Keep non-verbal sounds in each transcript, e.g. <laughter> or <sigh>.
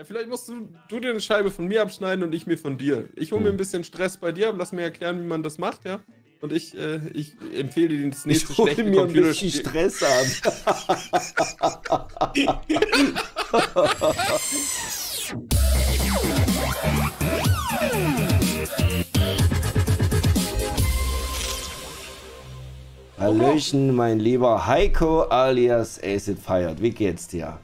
Ja, vielleicht musst du, du dir eine Scheibe von mir abschneiden und ich mir von dir. Ich hole mir Hm. ein bisschen Stress bei dir, lass mir erklären, wie man das macht, ja. Und ich, äh, ich empfehle dir das nächste Ich hole schlechte mir ein bisschen. Stress ab. Hallöchen, mein lieber Heiko alias Acid Fired. Wie geht's dir?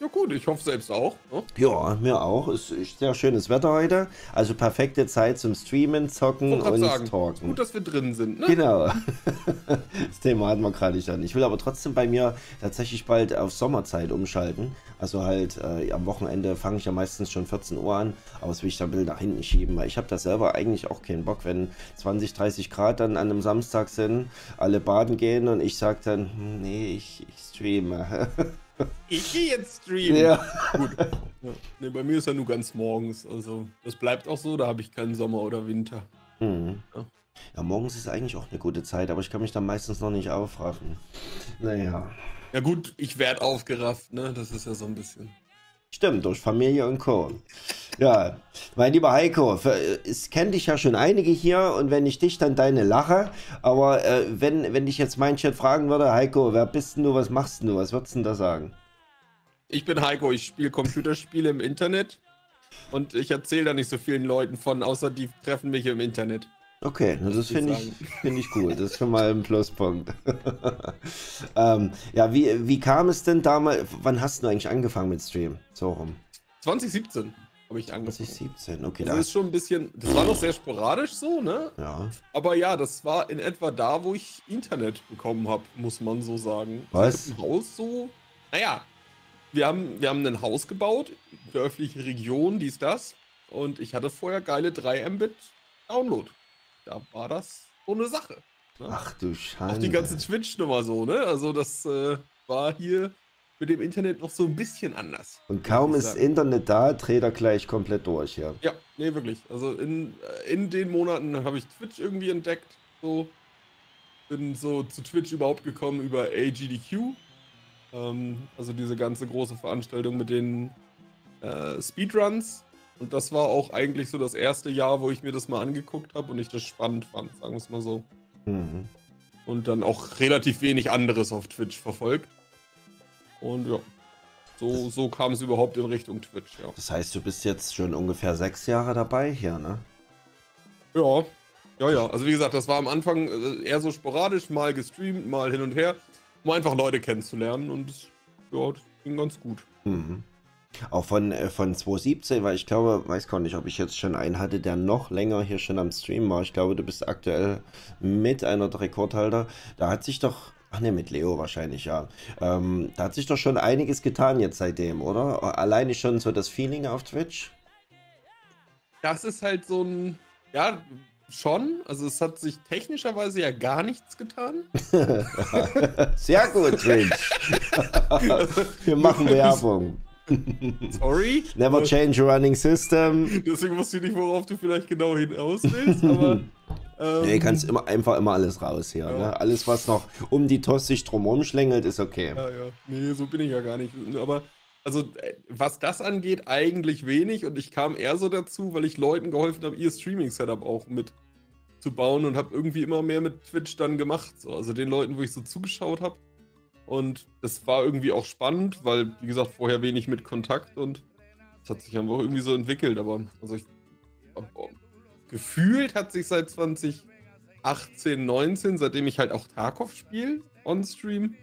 Ja gut, ich hoffe selbst auch. Ne? Ja, mir auch. Es ist sehr schönes Wetter heute. Also perfekte Zeit zum Streamen, Zocken und sagen, Talken. Gut, dass wir drin sind, ne? Genau. <laughs> Das Thema hatten wir gerade schon. Ich will aber trotzdem bei mir tatsächlich bald auf Sommerzeit umschalten. Also halt äh, am Wochenende fange ich ja meistens schon 14 Uhr an, aber das will ich dann ein bisschen nach hinten schieben, weil ich habe da selber eigentlich auch keinen Bock, wenn 20, 30 Grad dann an einem Samstag sind, alle baden gehen und ich sage dann, hm, nee, ich, ich streame. <laughs> Ich gehe jetzt streamen. ja. Gut. Ja. Nee, bei mir ist ja nur ganz morgens. Also, das bleibt auch so, da habe ich keinen Sommer oder Winter. Hm. Ja. Ja, morgens ist eigentlich auch eine gute Zeit, aber ich kann mich dann meistens noch nicht aufraffen. Naja. Ja gut, ich werde aufgerafft, ne? Das ist ja so ein bisschen. Stimmt, durch Familie und Co. Ja, mein lieber Heiko, für- es kennt dich ja schon einige hier und wenn ich dich, dann deine Lache. Aber äh, wenn, wenn dich jetzt mein Chat fragen würde, Heiko, wer bist denn du, was machst denn du, was würdest du denn da sagen? Ich bin Heiko, ich spiele Computerspiele im Internet. Und ich erzähle da nicht so vielen Leuten von, außer die treffen mich im Internet. Okay, das finde ich, find ich gut. Das ist schon mal ein Pluspunkt. <laughs> ähm, ja, wie, wie kam es denn damals, wann hast du eigentlich angefangen mit Stream? So rum. 2017 habe ich angefangen. 2017, okay. Das Da, ist schon ein bisschen, das war noch sehr sporadisch so, ne? ja. Aber ja, das war in etwa da, wo ich Internet bekommen habe, muss man so sagen. Was? Ein Haus so. Naja, wir haben, wir haben ein Haus gebaut, dörfliche Region, dies, das. Und ich hatte vorher geile 3 Mbit Download. Da war das so eine Sache. Ne? Ach du Scheiße. Auch die ganze Twitch-Nummer so, ne? Also das äh, war hier mit dem Internet noch so ein bisschen anders. Und kaum ist. Internet da, dreht er gleich komplett durch, ja. Ja, nee, wirklich. Also in, äh, in den Monaten habe ich Twitch irgendwie entdeckt. So. Bin so zu Twitch überhaupt gekommen über AGDQ. Ähm, also diese ganze große Veranstaltung mit den äh, Speedruns. Und das war auch eigentlich so das erste Jahr, wo ich mir das mal angeguckt habe und ich das spannend fand, sagen wir es mal so. Mhm. Und dann auch relativ wenig anderes auf Twitch verfolgt. Und ja, so, so kam es überhaupt in Richtung Twitch, ja. Das heißt, du bist jetzt schon ungefähr sechs Jahre dabei hier, ne? Ja, ja, ja. Also wie gesagt, das war am Anfang äh, eher so sporadisch, mal gestreamt, mal hin und her, um einfach Leute kennenzulernen und das, ja, das ging ganz gut. Mhm. Auch von, äh, von 2017, weil ich glaube, weiß gar nicht, ob ich jetzt schon einen hatte, der noch länger hier schon am Stream war. Ich glaube, du bist aktuell mit einer der Rekordhalter. Da hat sich doch, ach ne, mit Leo wahrscheinlich, ja. Ähm, da hat sich doch schon einiges getan jetzt seitdem, oder? Alleine schon so das Feeling auf Twitch. Das ist halt so ein, ja, schon. Also es hat sich technischerweise ja gar nichts getan. <laughs> Sehr gut, Twitch. <laughs> Wir machen Werbung. Sorry. Never change a running system. Deswegen wusste ich nicht, worauf du vielleicht genau hinaus willst, aber. <laughs> Ähm, Nee, kannst immer einfach immer alles raus hier. Ja. Ne? Alles, was noch um die Toss sich drumherum schlängelt, ist okay. Ja, ja. Nee, so bin ich ja gar nicht. Aber, also, äh, was das angeht, eigentlich wenig. Und ich kam eher so dazu, weil ich Leuten geholfen habe, ihr Streaming-Setup auch mit zu bauen und habe irgendwie immer mehr mit Twitch dann gemacht. So. Also den Leuten, wo ich so zugeschaut habe. Und das war irgendwie auch spannend, weil, wie gesagt, vorher wenig mit Kontakt und das hat sich einfach irgendwie so entwickelt. Aber, also ich. aber Gefühlt hat sich seit 2018, 19, seitdem ich halt auch Tarkov spiele, on-stream,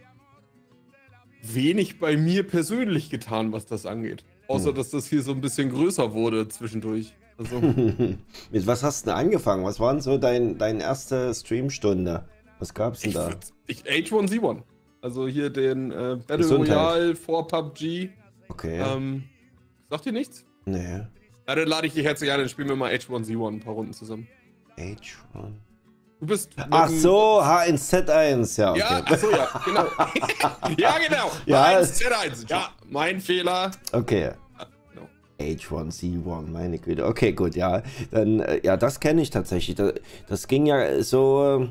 wenig bei mir persönlich getan, was das angeht. Außer, Hm. dass das hier so ein bisschen größer wurde zwischendurch. Also, <laughs> Mit was hast du denn angefangen? Was war denn so dein, deine erste Streamstunde? Was gab's denn ich, da? ich H1Z1. Also hier den äh, Battle Gesundheit. Royale vor PUBG. Okay. Ähm, sagt dir nichts? nee. Ja, dann lade ich dich herzlich ein, dann spielen wir mal H1Z1 ein paar Runden zusammen. H1. Du bist. Ach so, H1Z1, ja, okay. Ja, achso, ja, genau. ja, genau. Ja, Eins, Z1. Ja, mein Fehler. Okay. genau. H1Z1, meine Güte. Okay, gut, ja. Dann, äh, ja, das kenne ich tatsächlich. Das, das ging ja so äh,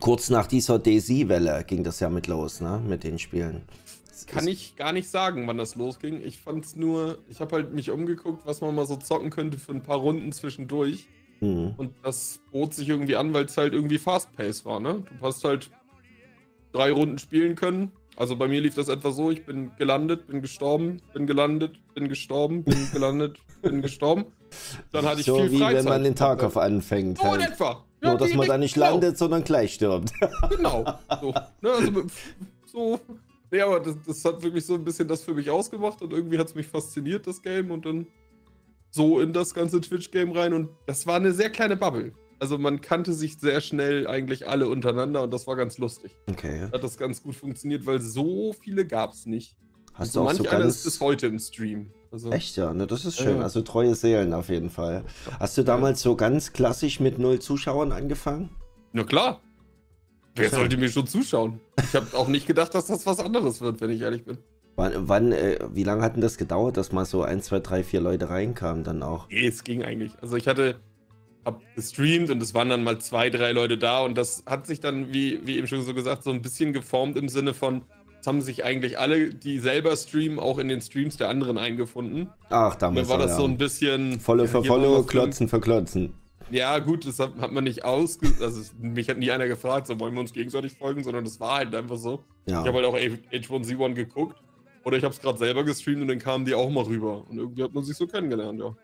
kurz nach dieser DayZ-Welle ging das ja mit los, ne? Mit den Spielen. kann ich gar nicht sagen, wann das losging. Ich fand's nur, ich habe halt mich umgeguckt, was man mal so zocken könnte für ein paar Runden zwischendurch. Mhm. Und das bot sich irgendwie an, weil es halt irgendwie Fast-Pace war, ne? Du hast halt drei Runden spielen können. Also bei mir lief das etwa so, ich bin gelandet, bin gestorben, bin gelandet, bin gestorben, bin <laughs> gelandet, bin gestorben. Dann hatte ich so viel wie Freizeit. wenn man den Tag auf anfängt. So halt. in etwa. Ja, Nur, dass man da nicht genau. landet, sondern gleich stirbt. <laughs> Genau. So, ne, also, so. Nee, aber das, das, hat wirklich so ein bisschen das für mich ausgemacht und irgendwie hat es mich fasziniert, das Game, und dann so in das ganze Twitch-Game rein. Und das war eine sehr kleine Bubble. Also man kannte sich sehr schnell eigentlich alle untereinander und das war ganz lustig. Okay. Hat das ganz gut funktioniert, weil so viele gab es nicht. Hast du auch manch so einer ist bis heute im Stream. Also, Echt ja, ne, das ist schön. Ja. Also treue Seelen auf jeden Fall. Hast du damals so ganz klassisch mit null Zuschauern angefangen? Na klar. Wer sollte mir schon zuschauen? Ich habe auch nicht gedacht, dass das was anderes wird, wenn ich ehrlich bin. Wann, wann äh, wie lange hat denn das gedauert, dass mal so ein, zwei, drei, vier Leute reinkamen dann auch? Nee, es ging eigentlich. Also ich hatte, hab gestreamt und es waren dann mal zwei, drei Leute da und das hat sich dann, wie, wie eben schon so gesagt, so ein bisschen geformt im Sinne von, es haben sich eigentlich alle, die selber streamen, auch in den Streams der anderen eingefunden. Ach, damals. Dann war das ja. so ein bisschen. Follow für Follow, Klotzen für Klotzen. Ja, gut, das hat, hat man nicht ausge... Also, mich hat nie einer gefragt, so wollen wir uns gegenseitig folgen, sondern das war halt einfach so. Ja. Ich habe halt auch H1Z1 geguckt oder ich habe es gerade selber gestreamt und dann kamen die auch mal rüber. Und irgendwie hat man sich so kennengelernt, ja.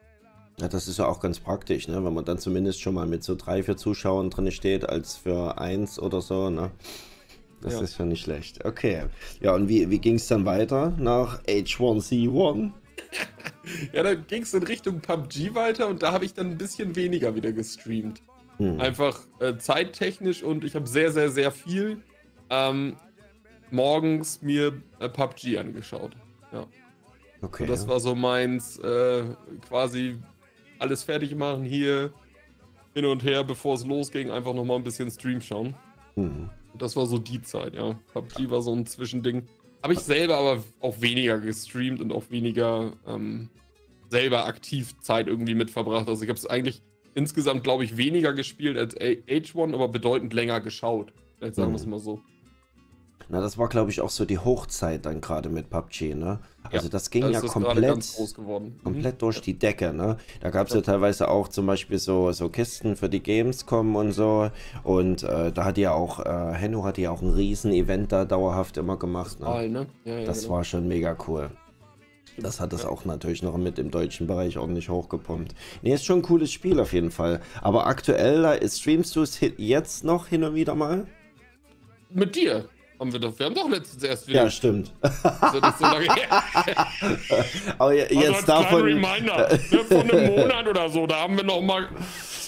Ja, das ist ja auch ganz praktisch, ne? wenn man dann zumindest schon mal mit so drei, vier Zuschauern drin steht, als für eins oder so. Ne? Das ja. ist schon nicht schlecht. Okay. Ja, und wie, wie ging es dann weiter nach H1Z1? <laughs> ja, dann ging es in Richtung PUBG weiter und da habe ich dann ein bisschen weniger wieder gestreamt. Hm. Einfach äh, zeittechnisch und ich habe sehr, sehr, sehr viel ähm, morgens mir äh, PUBG angeschaut. Ja. Okay. Und das war so meins, äh, quasi alles fertig machen hier, hin und her, bevor es losging, einfach nochmal ein bisschen Stream schauen. Hm. Das war so die Zeit, ja. PUBG war so ein Zwischending. Habe ich selber aber auch weniger gestreamt und auch weniger ähm, selber aktiv Zeit irgendwie mit verbracht. Also ich habe es eigentlich insgesamt, glaube ich, weniger gespielt als H1, aber bedeutend länger geschaut. Vielleicht sagen wir es hm. mal so. Na, das war, glaube ich, auch so die Hochzeit dann gerade mit PUBG, ne? Also ja, das ging das ja komplett, komplett mhm. durch die Decke, ne? Da gab es ja. ja. teilweise auch zum Beispiel so, so Kisten für die Gamescom und so. Und äh, da hat ja auch, äh, Henno hat ja auch ein Riesen-Event da dauerhaft immer gemacht. Ne? All, ne? Ja, das genau. war schon mega cool. Das hat es auch natürlich noch mit im deutschen Bereich ordentlich hochgepumpt. Ne, ist schon ein cooles Spiel auf jeden Fall. Aber aktuell, streamst du es jetzt noch hin und wieder mal? Mit dir? Haben wir doch, wir haben doch letztens erst wieder. Ja, stimmt. <laughs> <laughs> Also so. Aber jetzt also als davon. Reminder, ne, <laughs> von einem Monat oder so, da haben wir noch mal.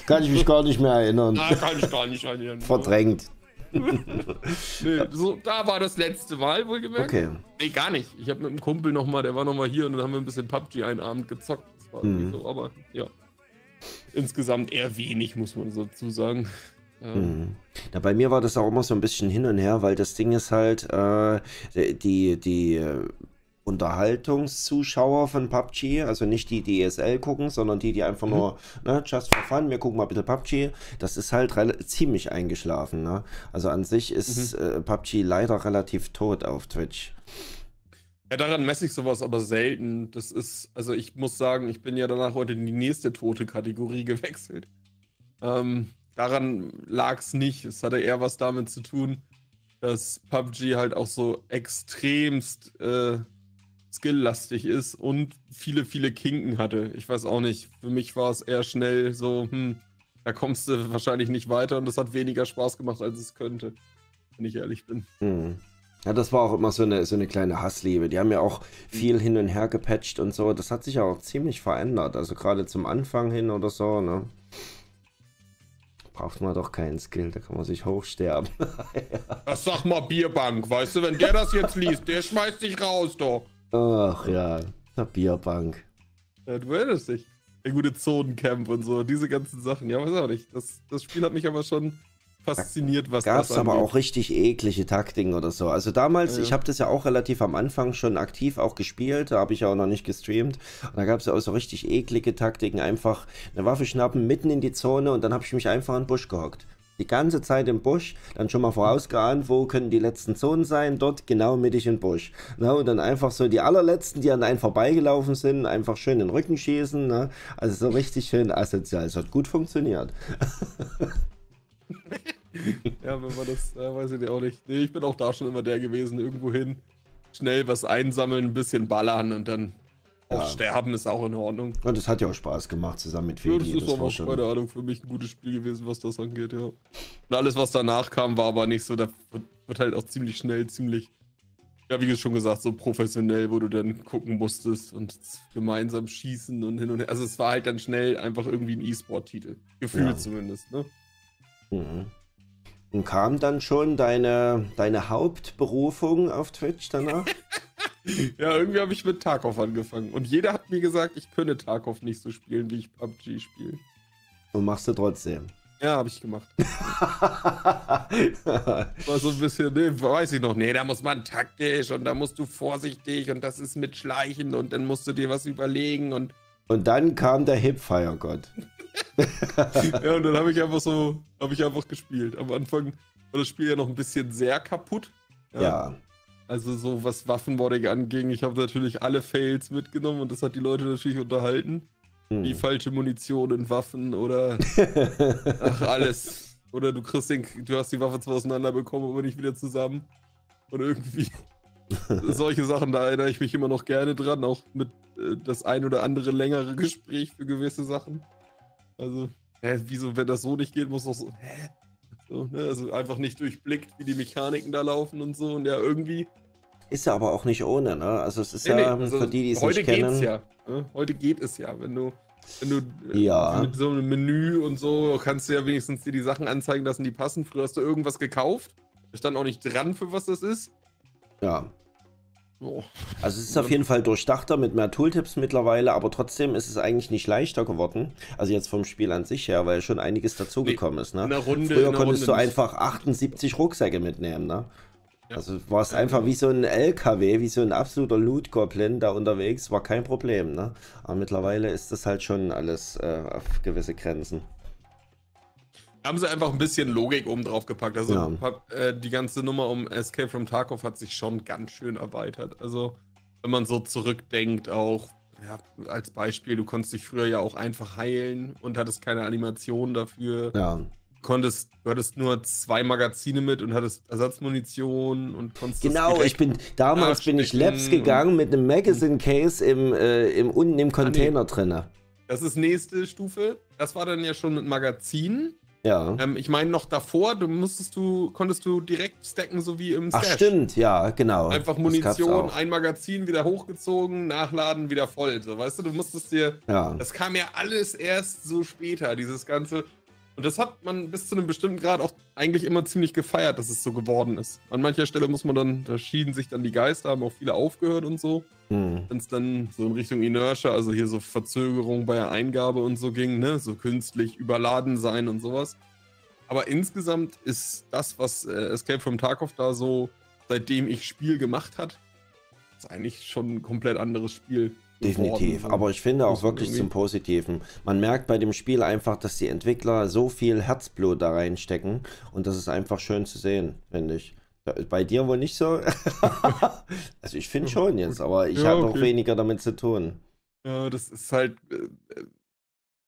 Kann ich mich gar nicht mehr erinnern. Na, kann ich gar nicht erinnern. Verdrängt. nee, so, da war das letzte Mal, wohlgemerkt. Okay. Nee, gar nicht. Ich habe mit einem Kumpel nochmal, der war nochmal hier und dann haben wir ein bisschen PUBG einen Abend gezockt. Mhm. so, aber ja. Insgesamt eher wenig, muss man so dazu sagen. Mhm. Ja, bei mir war das auch immer so ein bisschen hin und her, weil das Ding ist halt, äh, die, die äh, Unterhaltungszuschauer von PUBG, also nicht die, die ESL gucken, sondern die, die einfach mhm. nur, ne, just for fun, wir gucken mal bitte PUBG, das ist halt ziemlich eingeschlafen. Ne? Also an sich ist mhm. äh, PUBG leider relativ tot auf Twitch. Ja, daran messe ich sowas aber selten. Das ist, also ich muss sagen, ich bin ja danach heute in die nächste tote Kategorie <laughs> gewechselt. Ähm, daran lag es nicht. Es hatte eher was damit zu tun, dass PUBG halt auch so extremst äh, skilllastig ist und viele, viele Kinken hatte. Ich weiß auch nicht. Für mich war es eher schnell so, hm, da kommst du wahrscheinlich nicht weiter und das hat weniger Spaß gemacht, als es könnte. Wenn ich ehrlich bin. Hm. Ja, das war auch immer so eine, so eine kleine Hassliebe. Die haben ja auch viel hin und her gepatcht und so. Das hat sich ja auch ziemlich verändert. Also gerade zum Anfang hin oder so, ne? Braucht man doch keinen Skill, da kann man sich hochsterben. <laughs> ja. Das sag mal Bierbank, weißt du, wenn der das jetzt liest, der schmeißt dich raus, doch. Ach ja, der Bierbank. Ja, du erinnerst dich. Der gute Zonencamp und so, diese ganzen Sachen. Ja, weiß auch nicht. Das, das Spiel hat mich aber schon fasziniert, was Gab es aber auch richtig eklige Taktiken oder so. Also damals, ja, ich habe das ja auch relativ am Anfang schon aktiv auch gespielt, da habe ich ja auch noch nicht gestreamt. Und da gab es ja auch so richtig eklige Taktiken, einfach eine Waffe schnappen, mitten in die Zone und dann habe ich mich einfach in den Busch gehockt. Die ganze Zeit im Busch, dann schon mal vorausgeahnt, wo können die letzten Zonen sein, dort genau mittig im Busch. Na, und dann einfach so die allerletzten, die an einen vorbeigelaufen sind, einfach schön in den Rücken schießen. Ne? Also so richtig schön asozial. Es hat gut funktioniert. <laughs> ja, wenn man das, äh, weiß ich nicht auch nicht. Nee, ich bin auch da schon immer der gewesen, irgendwo hin, schnell was einsammeln, ein bisschen ballern und dann ja. auch sterben ist auch in Ordnung. Und es hat ja auch Spaß gemacht, zusammen mit Feli. Ja, das ist aber, schon... keine Ahnung, für mich ein gutes Spiel gewesen, was das angeht, ja. Und alles, was danach kam, war aber nicht so, da wird halt auch ziemlich schnell, ziemlich, ja, wie schon gesagt, so professionell, wo du dann gucken musstest und gemeinsam schießen und hin und her. Also es war halt dann schnell einfach irgendwie ein E-Sport-Titel. Gefühlt ja. zumindest, ne? Mhm. Und kam dann schon deine, deine Hauptberufung auf Twitch danach? <laughs> ja, irgendwie habe ich mit Tarkov angefangen. Und jeder hat mir gesagt, ich könne Tarkov nicht so spielen, wie ich PUBG spiele. Und machst du trotzdem? Ja, habe ich gemacht. <laughs> War so ein bisschen, ne, weiß ich noch, nee, da muss man taktisch und da musst du vorsichtig und das ist mit Schleichen und dann musst du dir was überlegen und. Und dann kam der Hipfire-Gott. <laughs> ja, und dann habe ich einfach so, habe ich einfach gespielt. Am Anfang war das Spiel ja noch ein bisschen sehr kaputt. Ja. ja. Also so was Waffenmodding anging, ich habe natürlich alle Fails mitgenommen und das hat die Leute natürlich unterhalten. Hm. Wie falsche Munition in Waffen oder <laughs> ach alles. Oder du kriegst den, du hast die Waffe zwar auseinander bekommen, aber nicht wieder zusammen. Und irgendwie <laughs> solche Sachen, da erinnere ich mich immer noch gerne dran, auch mit äh, das ein oder andere längere Gespräch für gewisse Sachen. Also, hä, wieso, wenn das so nicht geht, muss doch so, hä? So, ne? Also einfach nicht durchblickt, wie die Mechaniken da laufen und so. Und ja, irgendwie. Ist ja aber auch nicht ohne, ne? Also es ist nee, ja, nee, also für die, die es nicht kennen. Heute geht's ja. Ne? Heute geht es ja, wenn du. Wenn du äh, ja. mit so einem Menü und so kannst du ja wenigstens dir die Sachen anzeigen lassen, die passen. Früher hast du irgendwas gekauft. Da stand auch nicht dran, für was das ist. Ja. Oh. Also es ist auf jeden Fall durchdachter mit mehr Tooltips mittlerweile, aber trotzdem ist es eigentlich nicht leichter geworden. Also jetzt vom Spiel an sich her, weil schon einiges dazugekommen ist. Ne? Runde, Früher konntest Runde du einfach 78 Rucksäcke mitnehmen. Ne? Ja. Also warst ja, einfach wie so ein LKW, wie so ein absoluter Loot-Goblin da unterwegs, war kein Problem. Ne? Aber mittlerweile ist das halt schon alles äh, auf gewisse Grenzen haben sie einfach ein bisschen Logik oben drauf gepackt. Also ja. äh, die ganze Nummer um Escape from Tarkov hat sich schon ganz schön erweitert. Also wenn man so zurückdenkt, auch ja, als Beispiel, du konntest dich früher ja auch einfach heilen und hattest keine Animation dafür. Ja. Du konntest, du hattest nur zwei Magazine mit und hattest Ersatzmunition und konntest. Genau, ich bin damals bin ich Labs gegangen mit einem Magazine Case im, äh, im unten im Container ah, nee. drinne. Das ist nächste Stufe. Das war dann ja schon mit Magazinen. Ja. Ähm, ich meine, noch davor, du musstest du, konntest du direkt stacken, so wie im Stash. Ach, stimmt, ja, genau. Einfach Munition, ein Magazin wieder hochgezogen, nachladen, wieder voll. So, weißt du, du musstest dir. Ja. Das kam ja alles erst so später, dieses ganze. Und das hat man bis zu einem bestimmten Grad auch eigentlich immer ziemlich gefeiert, dass es so geworden ist. An mancher Stelle muss man dann, da schieden sich dann die Geister, haben auch viele aufgehört und so. Hm. Wenn es dann so in Richtung Inertia, also hier so Verzögerung bei der Eingabe und so ging, ne, so künstlich überladen sein und sowas. Aber insgesamt ist das, was äh, Escape from Tarkov da so, seitdem ich Spiel gemacht hat, ist eigentlich schon ein komplett anderes Spiel. Definitiv, geworden. aber ich finde auch wirklich zum Positiven. Man merkt bei dem Spiel einfach, dass die Entwickler so viel Herzblut da reinstecken und das ist einfach schön zu sehen, finde ich. Bei dir wohl nicht so? <laughs> also ich finde schon jetzt, aber ich ja, habe okay. auch weniger damit zu tun. Ja, das ist halt, äh,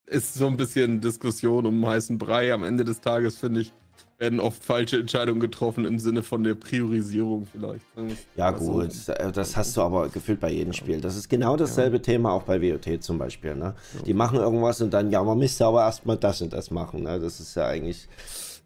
ist so ein bisschen Diskussion um heißen Brei. Am Ende des Tages, finde ich, werden oft falsche Entscheidungen getroffen im Sinne von der Priorisierung vielleicht. Ja also, gut, das hast du aber gefühlt bei jedem Spiel. Das ist genau dasselbe ja. Thema auch bei WOT zum Beispiel. Ne? Ja. Die machen irgendwas und dann, ja, man müsste aber erstmal das und das machen. Ne? Das ist ja eigentlich...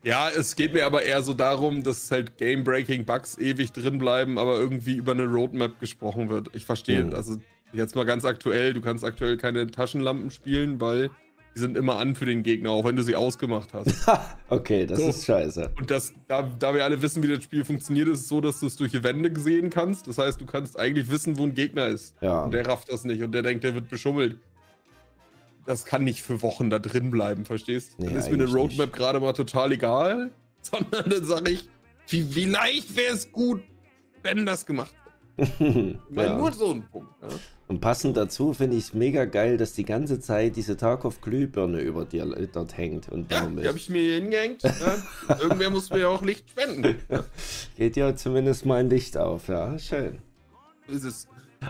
Ja, es geht mir aber eher so darum, dass halt Game-Breaking-Bugs ewig drin bleiben, aber irgendwie über eine Roadmap gesprochen wird. Ich verstehe. Mhm. Also jetzt mal ganz aktuell, du kannst aktuell keine Taschenlampen spielen, weil die sind immer an für den Gegner, auch wenn du sie ausgemacht hast. <laughs> okay, das so. ist scheiße. Und das, da, da wir alle wissen, wie das Spiel funktioniert, ist es so, dass du es durch die Wände sehen kannst. Das heißt, du kannst eigentlich wissen, wo ein Gegner ist. Ja. Und der rafft das nicht und der denkt, der wird beschummelt. Das kann nicht für Wochen da drin bleiben, verstehst? Nee, dann ist mir eine Roadmap gerade mal total egal, <laughs> sondern dann sage ich, wie, wie leicht wäre es gut, wenn das gemacht <laughs> Mal Ja. Nur so ein Punkt. Ja? Und passend dazu finde ich es mega geil, dass die ganze Zeit diese Tarkov-Glühbirne über dir dort hängt und Ja, die habe ich mir hier hingehängt. Ja? Irgendwer muss mir ja auch Licht spenden. Ja? <laughs> Geht ja zumindest mal ein Licht auf, ja, schön. Ist es.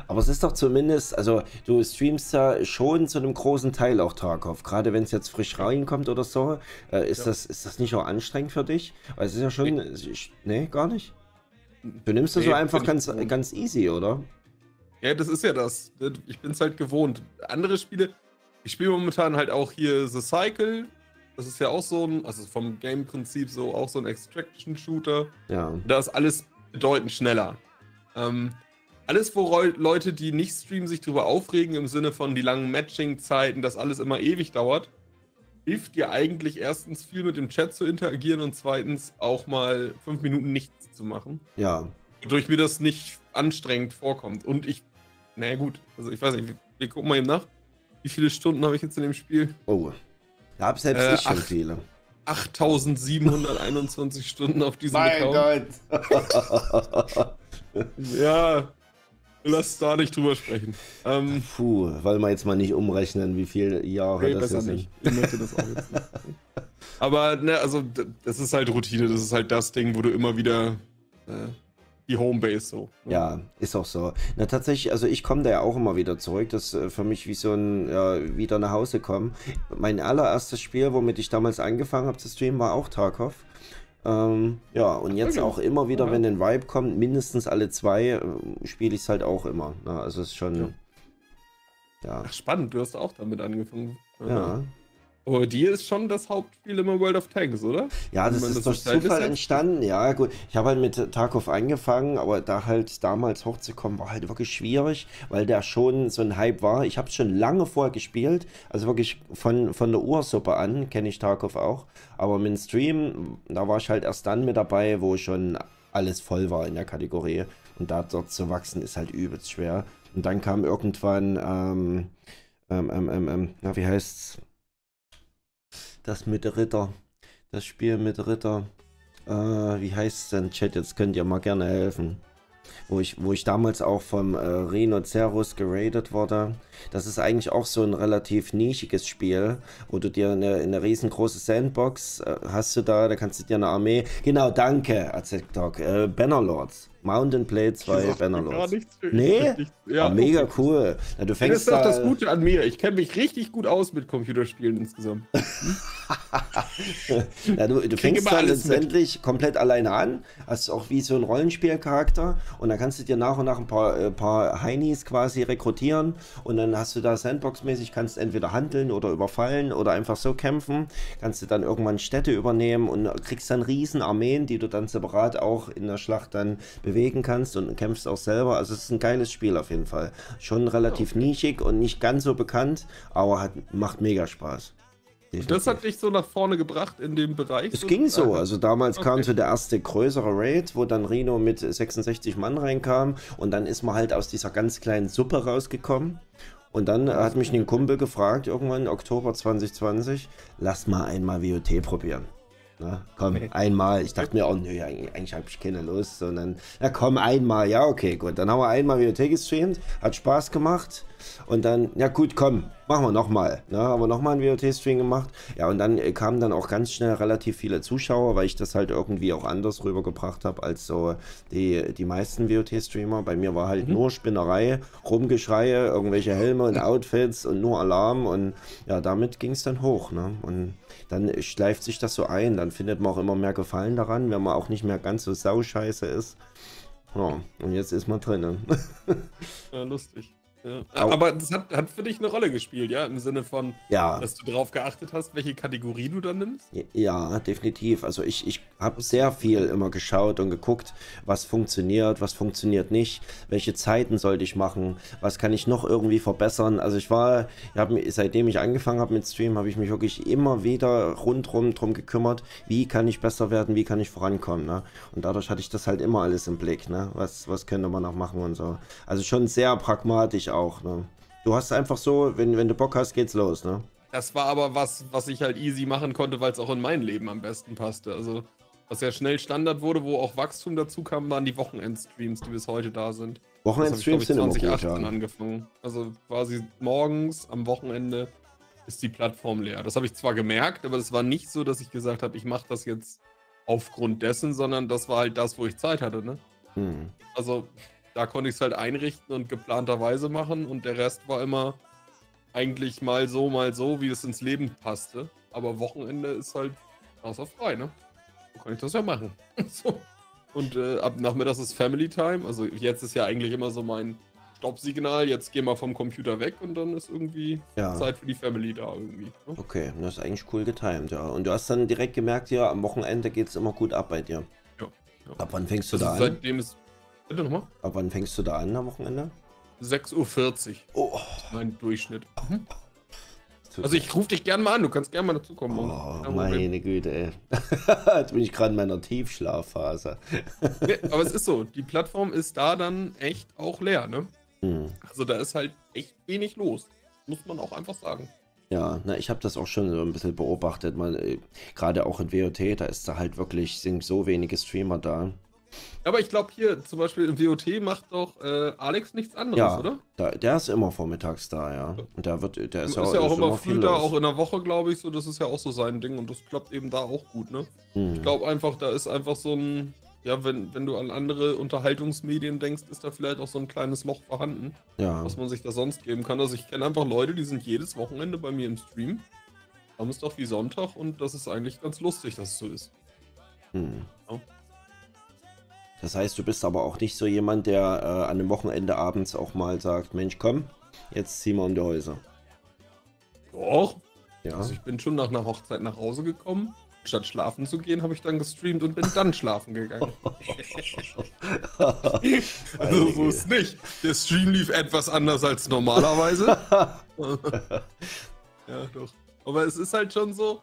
Aber es ist doch zumindest, also du streamst ja schon zu einem großen Teil auch Tarkov. Gerade wenn es jetzt frisch reinkommt oder so, äh, ist, Ja. das, ist das nicht auch anstrengend für dich? Weil es ist ja schon, nee, gar nicht. Du nimmst es Nee, so einfach ganz, ganz easy, oder? Ja, das ist ja das. Ich bin es halt gewohnt. Andere Spiele, ich spiele momentan halt auch hier The Cycle. Das ist ja auch so ein, also vom Game-Prinzip so auch so ein Extraction-Shooter. Ja. Da ist alles bedeutend schneller. Ähm, alles, wo Leute, die nicht streamen, sich drüber aufregen, im Sinne von die langen Matching-Zeiten, dass alles immer ewig dauert, hilft dir eigentlich erstens viel mit dem Chat zu interagieren und zweitens auch mal fünf Minuten nichts zu machen. Ja. Wodurch mir das nicht anstrengend vorkommt. Und ich, naja gut, also ich weiß nicht, wir, wir gucken mal eben nach. Wie viele Stunden habe ich jetzt in dem Spiel? Oh. Da hab selbst Äh, ich schon viele. 8721 <laughs> Stunden auf diesem Account. Gott. <laughs> Ja, lass da nicht drüber sprechen. Ähm, Puh, wollen wir jetzt mal nicht umrechnen, wie viele Jahre nee, das besser jetzt nicht. Ich möchte das auch jetzt nicht. <laughs> Aber, ne, also, das ist halt Routine. Das ist halt das Ding, wo du immer wieder äh, die Homebase so. ne? Ja, ist auch so. Na tatsächlich, also ich komme da ja auch immer wieder zurück. Das ist äh, für mich wie so ein ja, wieder nach Hause kommen. Mein allererstes Spiel, womit ich damals angefangen habe zu streamen, war auch Tarkov. Ähm, ja, und jetzt Okay. auch immer wieder, Ja. wenn ein Vibe kommt, mindestens alle zwei, äh, spiele ich es halt auch immer. Na, also es ist schon. Ja. Ach, spannend, du hast auch damit angefangen. Ja. Aber dir ist schon das Hauptspiel immer World of Tanks, oder? Ja, das ist das durch Zufall entstanden. Ja, gut. Ich habe halt mit Tarkov angefangen, aber da halt damals hochzukommen, war halt wirklich schwierig, weil der schon so ein Hype war. Ich habe es schon lange vorher gespielt, also wirklich von, von der Ursuppe an kenne ich Tarkov auch. Aber mit dem Stream, da war ich halt erst dann mit dabei, wo schon alles voll war in der Kategorie. Und da dort zu wachsen ist halt übelst schwer. Und dann kam irgendwann, ähm, ähm, ähm, ähm, ähm, na, wie heißt's? Das mit Ritter. Das Spiel mit Ritter. Äh, wie heißt es denn, Chat? Jetzt könnt ihr mal gerne helfen. Wo ich, wo ich damals auch vom äh, Rhinoceros geradet wurde. Das ist eigentlich auch so ein relativ nischiges Spiel, wo du dir eine, eine riesengroße Sandbox äh, hast du da, da kannst du dir eine Armee. Genau, danke, Azektok. Äh, Bannerlords. Mountain Blade 2 Sagt mir Gar Bannerlords. nichts. Nee? Nichts. Ja, mega okay. cool. Ja, du Das fängst ist doch da, das Gute an mir. Ich kenne mich richtig gut aus mit Computerspielen insgesamt. <laughs> Ja, du, du Krieg fängst dann alles mit. letztendlich komplett alleine an, hast auch wie so ein Rollenspielcharakter und dann kannst du dir nach und nach ein paar, äh, paar Heinis quasi rekrutieren und dann hast du da Sandbox-mäßig, kannst entweder handeln oder überfallen oder einfach so kämpfen, kannst du dann irgendwann Städte übernehmen und kriegst dann riesen Armeen, die du dann separat auch in der Schlacht dann bewegen kannst und kämpfst auch selber. Also es ist ein geiles Spiel auf jeden Fall. Schon relativ nischig und nicht ganz so bekannt, aber hat, macht mega Spaß. Und das hat dich so nach vorne gebracht in dem Bereich? Es ging so. Also damals kam Okay. so der erste größere Raid, wo dann Reno mit 66 Mann reinkam und dann ist man halt aus dieser ganz kleinen Suppe rausgekommen. Und dann hat mich ein Kumpel gefragt, irgendwann Oktober 2020, lass mal einmal WOT probieren. Na, komm, Okay. einmal. Ich dachte mir, oh nö, eigentlich, habe ich keine Lust. Und dann, na komm, einmal. Ja, okay, gut. Dann haben wir einmal WOT gestreamt, hat Spaß gemacht. Und dann, ja gut, komm, machen wir nochmal. Ne, haben wir nochmal einen WOT-Stream gemacht. Ja, und dann äh, kamen dann auch ganz schnell relativ viele Zuschauer, weil ich das halt irgendwie auch anders rübergebracht habe als so die, die meisten WOT-Streamer. Bei mir war halt nur Spinnerei, Rumgeschreie, irgendwelche Helme und Outfits und nur Alarm. Und ja, damit ging es dann hoch. Ne? Und dann schleift sich das so ein. Dann findet man auch immer mehr Gefallen daran, wenn man auch nicht mehr ganz so sauscheiße ist. Ja, und jetzt ist man drinnen. <laughs> Ja, lustig. Ja. Aber das hat, hat für dich eine Rolle gespielt, ja? Im Sinne von, ja. dass du darauf geachtet hast, welche Kategorie du dann nimmst? Ja, definitiv. Also ich, ich habe sehr viel immer geschaut und geguckt, was funktioniert, was funktioniert nicht, welche Zeiten sollte ich machen, was kann ich noch irgendwie verbessern. Also ich war, ich hab, seitdem ich angefangen habe mit Stream, habe ich mich wirklich immer wieder rundrum drum gekümmert, wie kann ich besser werden, wie kann ich vorankommen. Ne? Und dadurch hatte ich das halt immer alles im Blick. Ne? Was, was könnte man noch machen und so. Also schon sehr pragmatisch auch. Ne? Du hast einfach so, wenn, wenn du Bock hast, geht's los. Ne? Das war aber was, was ich halt easy machen konnte, weil es auch in mein Leben am besten passte. Also, was ja schnell Standard wurde, wo auch Wachstum dazu kam, waren die Wochenendstreams, die bis heute da sind. Wochenendstreams sind immer gut, 2018 ja. angefangen. Also quasi morgens am Wochenende ist die Plattform leer. Das habe ich zwar gemerkt, aber das war nicht so, dass ich gesagt habe, ich mache das jetzt aufgrund dessen, sondern das war halt das, wo ich Zeit hatte. Ne? Hm. Also da konnte ich es halt einrichten und geplanterweise machen und der Rest war immer eigentlich mal so, mal so, wie es ins Leben passte. Aber Wochenende ist halt außer frei, ne? So kann ich das ja machen. <laughs> so. Und äh, ab Nachmittags ist Family Time. Also jetzt ist ja eigentlich immer so mein Stoppsignal. Jetzt geh mal vom Computer weg und dann ist irgendwie Ja. Zeit für die Family da irgendwie. Ne? Okay, das ist eigentlich cool getimed, ja. Und du hast dann direkt gemerkt, ja, am Wochenende geht es immer gut ab bei dir. Ja, ja. Ab wann fängst du Also da an? seitdem ist. Bitte nochmal? Ab wann fängst du da an am Wochenende? 6.40 Uhr, Oh, mein Durchschnitt. tut Also ich rufe dich gerne mal an, du kannst gerne mal dazukommen. Oh, meine Güte, ey. <laughs> Jetzt bin ich gerade in meiner Tiefschlafphase. <laughs> Nee, aber es ist so, die Plattform ist da dann echt auch leer, ne? Hm. Also da ist halt echt wenig los. Muss man auch einfach sagen. Ja, na, ich habe das auch schon so ein bisschen beobachtet. Man, äh, gerade auch in WOT, da ist da halt wirklich, sind so wenige Streamer da. Aber ich glaube hier zum Beispiel im WOT macht doch äh, Alex nichts anderes, Ja, oder? da, der ist immer vormittags da, ja. Und da wird, der ist, Ist, ja auch immer viel früh da, los. auch in der Woche, glaube ich, so. Das ist ja auch so sein Ding und das klappt eben da auch gut, ne? Hm. Ich glaube einfach, da ist einfach so ein, ja, wenn, wenn du an andere Unterhaltungsmedien denkst, ist da vielleicht auch so ein kleines Loch vorhanden, Ja, was man sich da sonst geben kann. Also ich kenne einfach Leute, die sind jedes Wochenende bei mir im Stream. Samstag wie Sonntag und das ist eigentlich ganz lustig, dass es so ist. hm. Ja. Das heißt, du bist aber auch nicht so jemand, der äh, an einem Wochenende abends auch mal sagt, Mensch, komm, jetzt ziehen wir um die Häuser. Doch. Ja. Also ich bin schon nach einer Hochzeit nach Hause gekommen. Statt schlafen zu gehen, habe ich dann gestreamt und bin dann <laughs> schlafen gegangen. <laughs> also so ist nicht. Der Stream lief etwas anders als normalerweise. <laughs> ja, doch. Aber es ist halt schon so,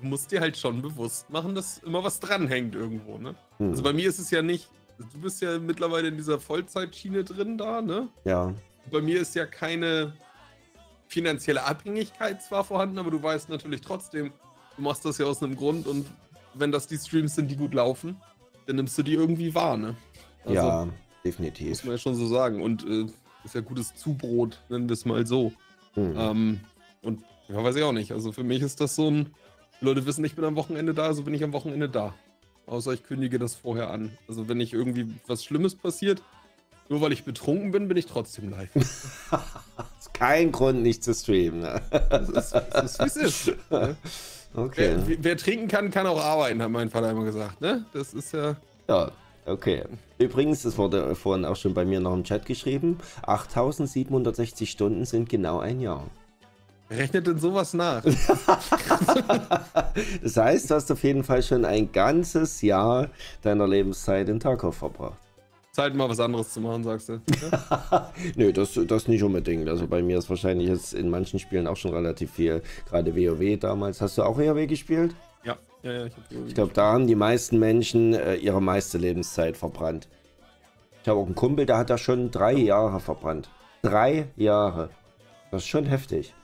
du musst dir halt schon bewusst machen, dass immer was dranhängt irgendwo, ne? Hm. Also bei mir ist es ja nicht, du bist ja mittlerweile in dieser Vollzeitschiene drin da, ne? ja, Bei mir ist ja keine finanzielle Abhängigkeit zwar vorhanden, aber du weißt natürlich trotzdem, du machst das ja aus einem Grund und wenn das die Streams sind, die gut laufen, dann nimmst du die irgendwie wahr, ne? Also, ja, Muss definitiv. man ja schon so sagen. Und äh, ist ja gutes Zubrot, nennen wir es mal so. Hm. Ähm, und ja, weiß ich auch nicht. Also für mich ist das so ein. Die Leute wissen, ich bin am Wochenende da, also bin ich am Wochenende da. Außer ich kündige das vorher an. Also wenn nicht irgendwie was Schlimmes passiert, nur weil ich betrunken bin, bin ich trotzdem live. <laughs> ist kein Grund, nicht zu streamen. Ne? Das ist, das ist wie es ist. Ne? Okay. Wer, wer trinken kann, kann auch arbeiten, hat mein Vater immer gesagt. Ne? Das ist ja. Ja, okay. Übrigens, das wurde vorhin auch schon bei mir noch im Chat geschrieben, 8760 Stunden sind genau ein Jahr. Rechnet denn sowas nach? <laughs> Das heißt, du hast auf jeden Fall schon ein ganzes Jahr deiner Lebenszeit in Tarkov verbracht. Zeit mal was anderes zu machen, sagst du. Ja? <laughs> Nö, das, das nicht unbedingt. Also bei mir ist wahrscheinlich jetzt in manchen Spielen auch schon relativ viel. Gerade WoW damals. Hast du auch WoW gespielt? ja, ja, ja. Ich, Ich glaube, da haben die meisten Menschen äh, ihre meiste Lebenszeit verbrannt. Ich habe auch einen Kumpel, der hat da schon drei Jahre verbrannt. Drei Jahre. Das ist schon heftig.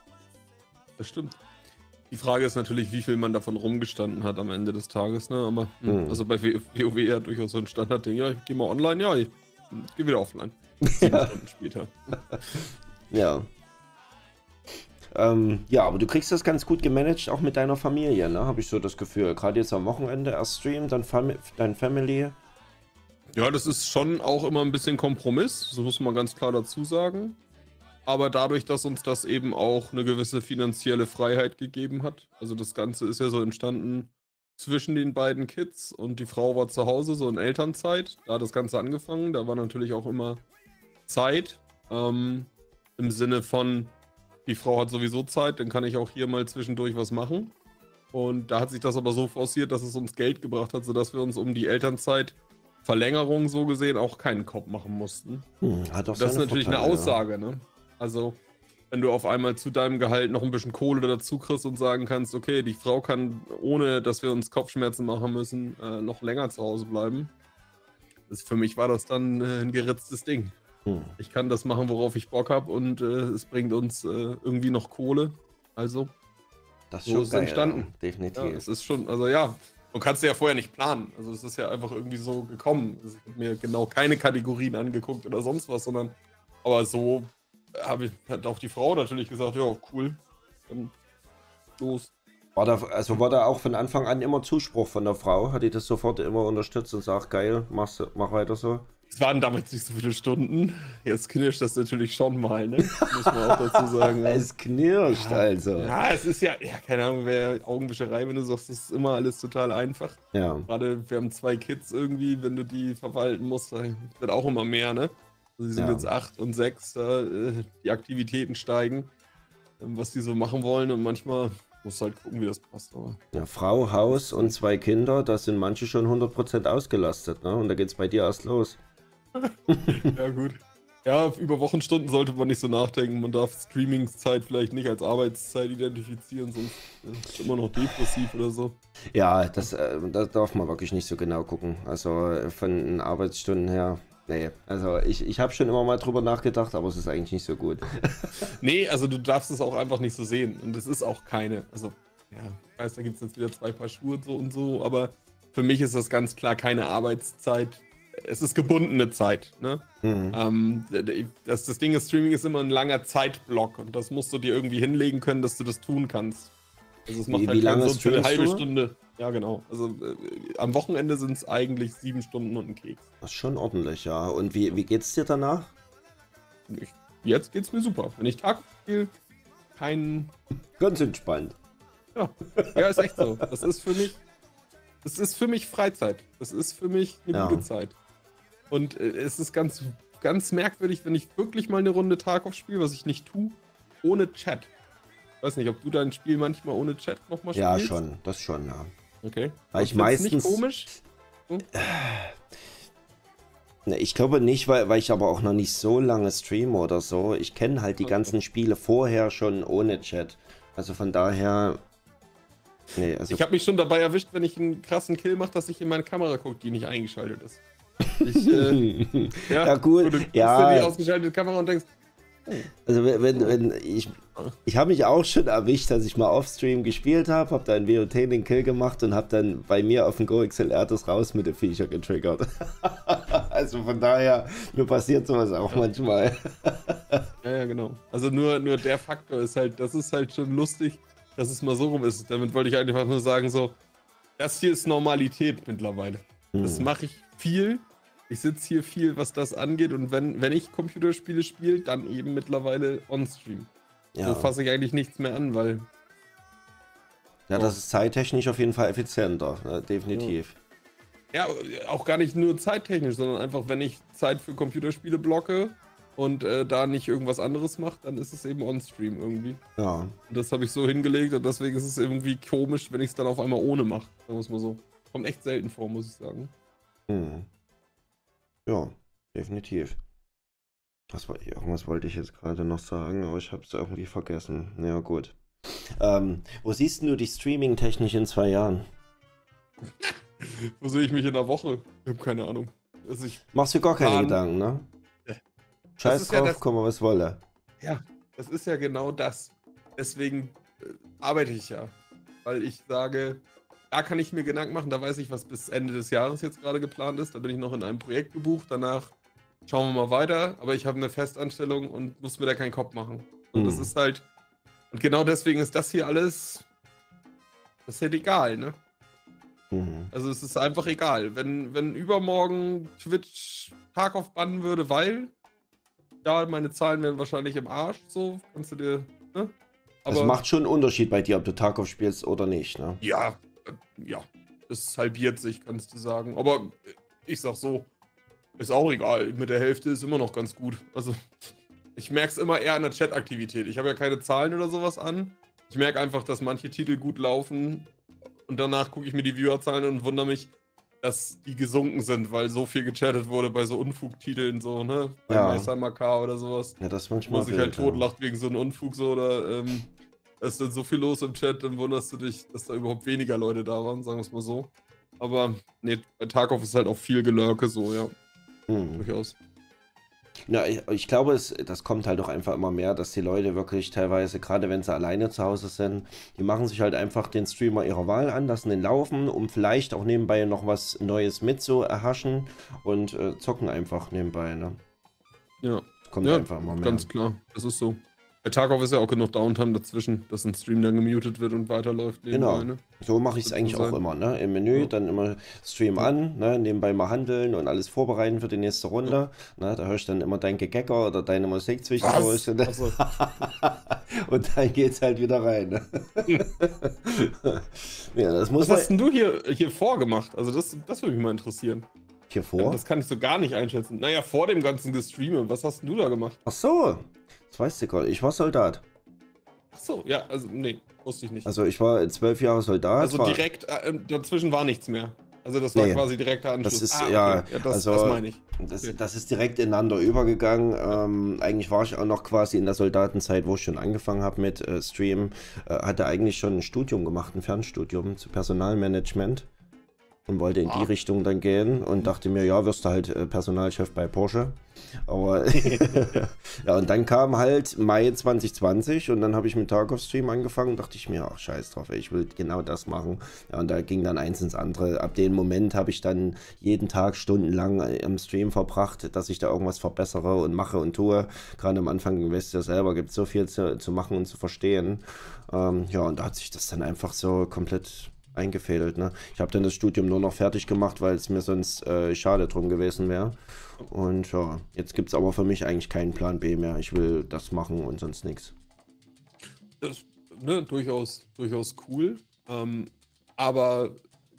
Das stimmt. Die Frage ist natürlich, wie viel man davon rumgestanden hat am Ende des Tages, ne? Aber hm, Mhm. also bei WoW ja durchaus so ein Standardding. Ja, ich gehe mal online, ja, ich gehe wieder offline. <laughs> Sieben Stunden später. <laughs> Ja. Ähm, ja, aber du kriegst das ganz gut gemanagt, auch mit deiner Familie, ne? Habe ich so das Gefühl. Gerade jetzt am Wochenende erst Stream, dann Fam dein Family. Ja, das ist schon auch immer ein bisschen Kompromiss, das muss man ganz klar dazu sagen. Aber dadurch, dass uns das eben auch eine gewisse finanzielle Freiheit gegeben hat, also das Ganze ist ja so entstanden zwischen den beiden Kids und die Frau war zu Hause, so in Elternzeit. Da hat das Ganze angefangen, da war natürlich auch immer Zeit. Ähm, Im Sinne von, die Frau hat sowieso Zeit, dann kann ich auch hier mal zwischendurch was machen. Und da hat sich das aber so forciert, dass es uns Geld gebracht hat, sodass wir uns um die Elternzeit Verlängerung so gesehen auch keinen Kopf machen mussten. Hm, Das ist natürlich eine Vorteile, ja. Aussage, ne? Also, wenn du auf einmal zu deinem Gehalt noch ein bisschen Kohle dazu kriegst und sagen kannst, okay, die Frau kann, ohne dass wir uns Kopfschmerzen machen müssen, äh, noch länger zu Hause bleiben. Das, für mich war das dann äh, ein geritztes Ding. Hm. Ich kann das machen, worauf ich Bock habe und äh, es bringt uns äh, irgendwie noch Kohle. Also, Das ist So schon ist geil, entstanden. Ja, ja, definitiv. es ist schon, also ja, Du kannst ja vorher nicht planen. Also es ist ja einfach irgendwie so gekommen. Also ich habe mir genau keine Kategorien angeguckt oder sonst was, sondern aber so habe ich, hat auch die Frau natürlich gesagt, ja, cool. Dann los. War da, also war da auch von Anfang an immer Zuspruch von der Frau? Hat die das sofort immer unterstützt und sagt, geil, mach's, mach weiter so? Es waren damals nicht so viele Stunden. Jetzt knirscht das natürlich schon mal, ne? Muss man auch dazu sagen. <laughs> es knirscht ja, also. Ja, es ist ja, ja, keine Ahnung, wer Augenwischerei, wenn du sagst, das ist immer alles total einfach. Ja. Gerade wir haben zwei Kids irgendwie, wenn du die verwalten musst, dann wird auch immer mehr, ne? Also sie sind Ja. jetzt acht und sechs, äh, die Aktivitäten steigen, ähm, was die so machen wollen und manchmal musst du halt gucken, wie das passt. Aber ja. Frau, Haus und zwei Kinder, da sind manche schon 100% ausgelastet, ne? Und da geht's bei dir erst los. <laughs> ja, gut. Ja, über Wochenstunden sollte man nicht so nachdenken. Man darf Streamingszeit vielleicht nicht als Arbeitszeit identifizieren, sonst äh, ist immer noch depressiv oder so. Ja, das, äh, da darf man wirklich nicht so genau gucken. Also äh, von den Arbeitsstunden her, nee. Also ich, ich habe schon immer mal drüber nachgedacht, aber es ist eigentlich nicht so gut. <laughs> Nee, also du darfst es auch einfach nicht so sehen. Und es ist auch keine. Also, ja, ich weiß, da gibt es jetzt wieder zwei Paar Schuhe so und so, aber für mich ist das ganz klar keine Arbeitszeit. Es ist gebundene Zeit. Ne? Mhm. Ähm, das, das Ding ist, Streaming ist immer ein langer Zeitblock und das musst du dir irgendwie hinlegen können, dass du das tun kannst. Also es macht Wie- halt wie lange für eine halbe? Stunde. Ja, genau. Also äh, am Wochenende sind es eigentlich sieben Stunden und ein Keks. Das ist schon ordentlich, ja. Und wie, wie geht's dir danach? Ich, jetzt geht's mir super. Wenn ich Tag spiele, kein Ganz entspannt. Ja, ja, ist echt so. Das ist für mich, das ist für mich Freizeit. Das ist für mich eine Ja. gute Zeit. Und äh, es ist ganz, ganz merkwürdig, wenn ich wirklich mal eine Runde Tarkov spiele, was ich nicht tue, ohne Chat. Ich weiß nicht, ob du dein Spiel manchmal ohne Chat nochmal Ja, spielst? schon. Das schon, ja. Okay. Weil ich du nicht meistens- komisch? Ne, Ich glaube nicht, weil, weil ich aber auch noch nicht so lange streame oder so. Ich kenne halt die Okay. ganzen Spiele vorher schon ohne Chat. Also von daher. Nee, also. Ich habe mich schon dabei erwischt, wenn ich einen krassen Kill mache, dass ich in meine Kamera gucke, die nicht eingeschaltet ist. Ich, äh, <laughs> ja, Ja, gut, Du ja. die ausgeschaltete Kamera und denkst, Also wenn, wenn, ich, ich habe mich auch schon erwischt, dass ich mal off-stream gespielt habe, habe dann WOT den Kill gemacht und habe dann bei mir auf dem Go XLR das raus mit dem Viecher getriggert. <laughs> also von daher, mir passiert sowas auch manchmal. Ja, ja, genau. Also nur, nur der Faktor ist halt, das ist halt schon lustig, dass es mal so rum ist. Damit wollte ich einfach nur sagen, so, das hier ist Normalität mittlerweile. Das Hm. mache ich viel. Ich sitze hier viel, was das angeht. Und wenn, wenn ich Computerspiele spiele, dann eben mittlerweile on-stream. Ja. So fasse ich eigentlich nichts mehr an, weil ja, das ist zeittechnisch auf jeden Fall effizienter, ne, definitiv. Ja, auch gar nicht nur zeittechnisch, sondern einfach, wenn ich Zeit für Computerspiele blocke und äh, da nicht irgendwas anderes mache, dann ist es eben on-stream irgendwie. Ja. Und das habe ich so hingelegt und deswegen ist es irgendwie komisch, wenn ich es dann auf einmal ohne mache. Sagen wir es mal so. Kommt echt selten vor, muss ich sagen. Hm. Ja, definitiv. Was, irgendwas wollte ich jetzt gerade noch sagen, aber ich habe es irgendwie vergessen. Ja, gut. Ähm, wo siehst du dich streaming-technisch in zwei Jahren? Wo sehe ich mich in der Woche? Ich habe keine Ahnung. Also Machst du gar keine Plan. Gedanken, ne? Ja. Scheiß ist ja drauf, das- komm mal was wolle. das ist ja genau das. Deswegen äh, arbeite ich ja. Weil ich sage, da kann ich mir Gedanken machen, da weiß ich, was bis Ende des Jahres jetzt gerade geplant ist. Da bin ich noch in einem Projekt gebucht. Danach schauen wir mal weiter. Aber ich habe eine Festanstellung und muss mir da keinen Kopf machen. Und das Hm. ist halt. Und genau deswegen ist das hier alles. Das ist halt egal, ne? Mhm. Also es ist einfach egal. Wenn, wenn übermorgen Twitch Tarkov bannen würde, weil ja, meine Zahlen wären wahrscheinlich im Arsch, so, kannst du dir, ne? Also macht schon einen Unterschied bei dir, ob du Tarkov spielst oder nicht, ne? ja, ja, es halbiert sich, kannst du sagen. Aber äh, ich sag so, ist auch egal. Mit der Hälfte ist immer noch ganz gut. Also ich merke es immer eher an der Chat-Aktivität. Ich habe ja keine Zahlen oder sowas an. Ich merke einfach, dass manche Titel gut laufen und danach gucke ich mir die Viewerzahlen und wundere mich, dass die gesunken sind, weil so viel gechattet wurde bei so Unfugtiteln, so, ne? Bei Ja. Meister Makar oder sowas. Ja, das manchmal man sich halt ja. totlacht wegen so einem Unfug so oder ähm, da ist dann so viel los im Chat, dann wunderst du dich, dass da überhaupt weniger Leute da waren, sagen wir es mal so. Aber nee, bei Tarkov ist halt auch viel Gelurke so, ja, Mhm. durchaus. Na, ich, ich glaube, es, das kommt halt auch einfach immer mehr, dass die Leute wirklich teilweise, gerade wenn sie alleine zu Hause sind, die machen sich halt einfach den Streamer ihrer Wahl an, lassen den laufen, um vielleicht auch nebenbei noch was Neues mit zu erhaschen und äh, zocken einfach nebenbei. Ne? Ja. Kommt ja, einfach immer mehr. Ganz klar, das ist so. Bei Tarkov ist ja auch genug Downtime dazwischen, dass ein Stream dann gemutet wird und weiterläuft. Genau. nebenbei, Ne? So mache ich es eigentlich auch Sozusagen. immer, ne? Im Menü Ja. dann immer Stream an, ne? Nebenbei mal handeln und alles vorbereiten für die nächste Runde. Ne? Da höre ich dann immer dein Gegäcker oder deine Musik zwischendurch. Und, Also, <laughs> und dann geht's halt wieder rein. Ne? <laughs> ja, das muss was hast denn du hier, hier vorgemacht? Also das, das würde mich mal interessieren. hier vor. Das kann ich so gar nicht einschätzen. Naja, vor dem ganzen Gestreame, was hast denn du da gemacht? Ach so, das weißt du gar nicht. Ich war Soldat. Ach so, ja, also nee, wusste ich nicht. Also ich war zwölf Jahre Soldat. Also war, direkt, äh, dazwischen war nichts mehr. Also das war Nee. quasi direkter Anschluss. ist- Ah, ja, okay. das, also- das meine ich. Das, Okay. das ist direkt ineinander übergegangen. Ähm, eigentlich war ich auch noch quasi in der Soldatenzeit, wo ich schon angefangen habe mit äh, Stream, äh, hatte eigentlich schon ein Studium gemacht, ein Fernstudium zu Personalmanagement und wollte in die Ah. Richtung dann gehen und dachte mir, ja, wirst du halt äh, Personalchef bei Porsche. Aber <laughs> <laughs> ja, und dann kam halt Mai 2020 und dann habe ich mit Tarkov Stream angefangen und dachte ich mir, ach scheiß drauf, ey, ich will genau das machen. Ja, und da ging dann eins ins andere. Ab dem Moment habe ich dann jeden Tag stundenlang im Stream verbracht, dass ich da irgendwas verbessere und mache und tue. Gerade am Anfang, weißt du ja selber, gibt es so viel zu, zu machen und zu verstehen. Ähm, ja, und da hat sich das dann einfach so komplett eingefädelt. Ne? Ich habe dann das Studium nur noch fertig gemacht, weil es mir sonst äh, schade drum gewesen wäre. Und ja, jetzt gibt es aber für mich eigentlich keinen Plan B mehr. Ich will das machen und sonst nichts. Das, ne, durchaus, durchaus cool. Ähm, aber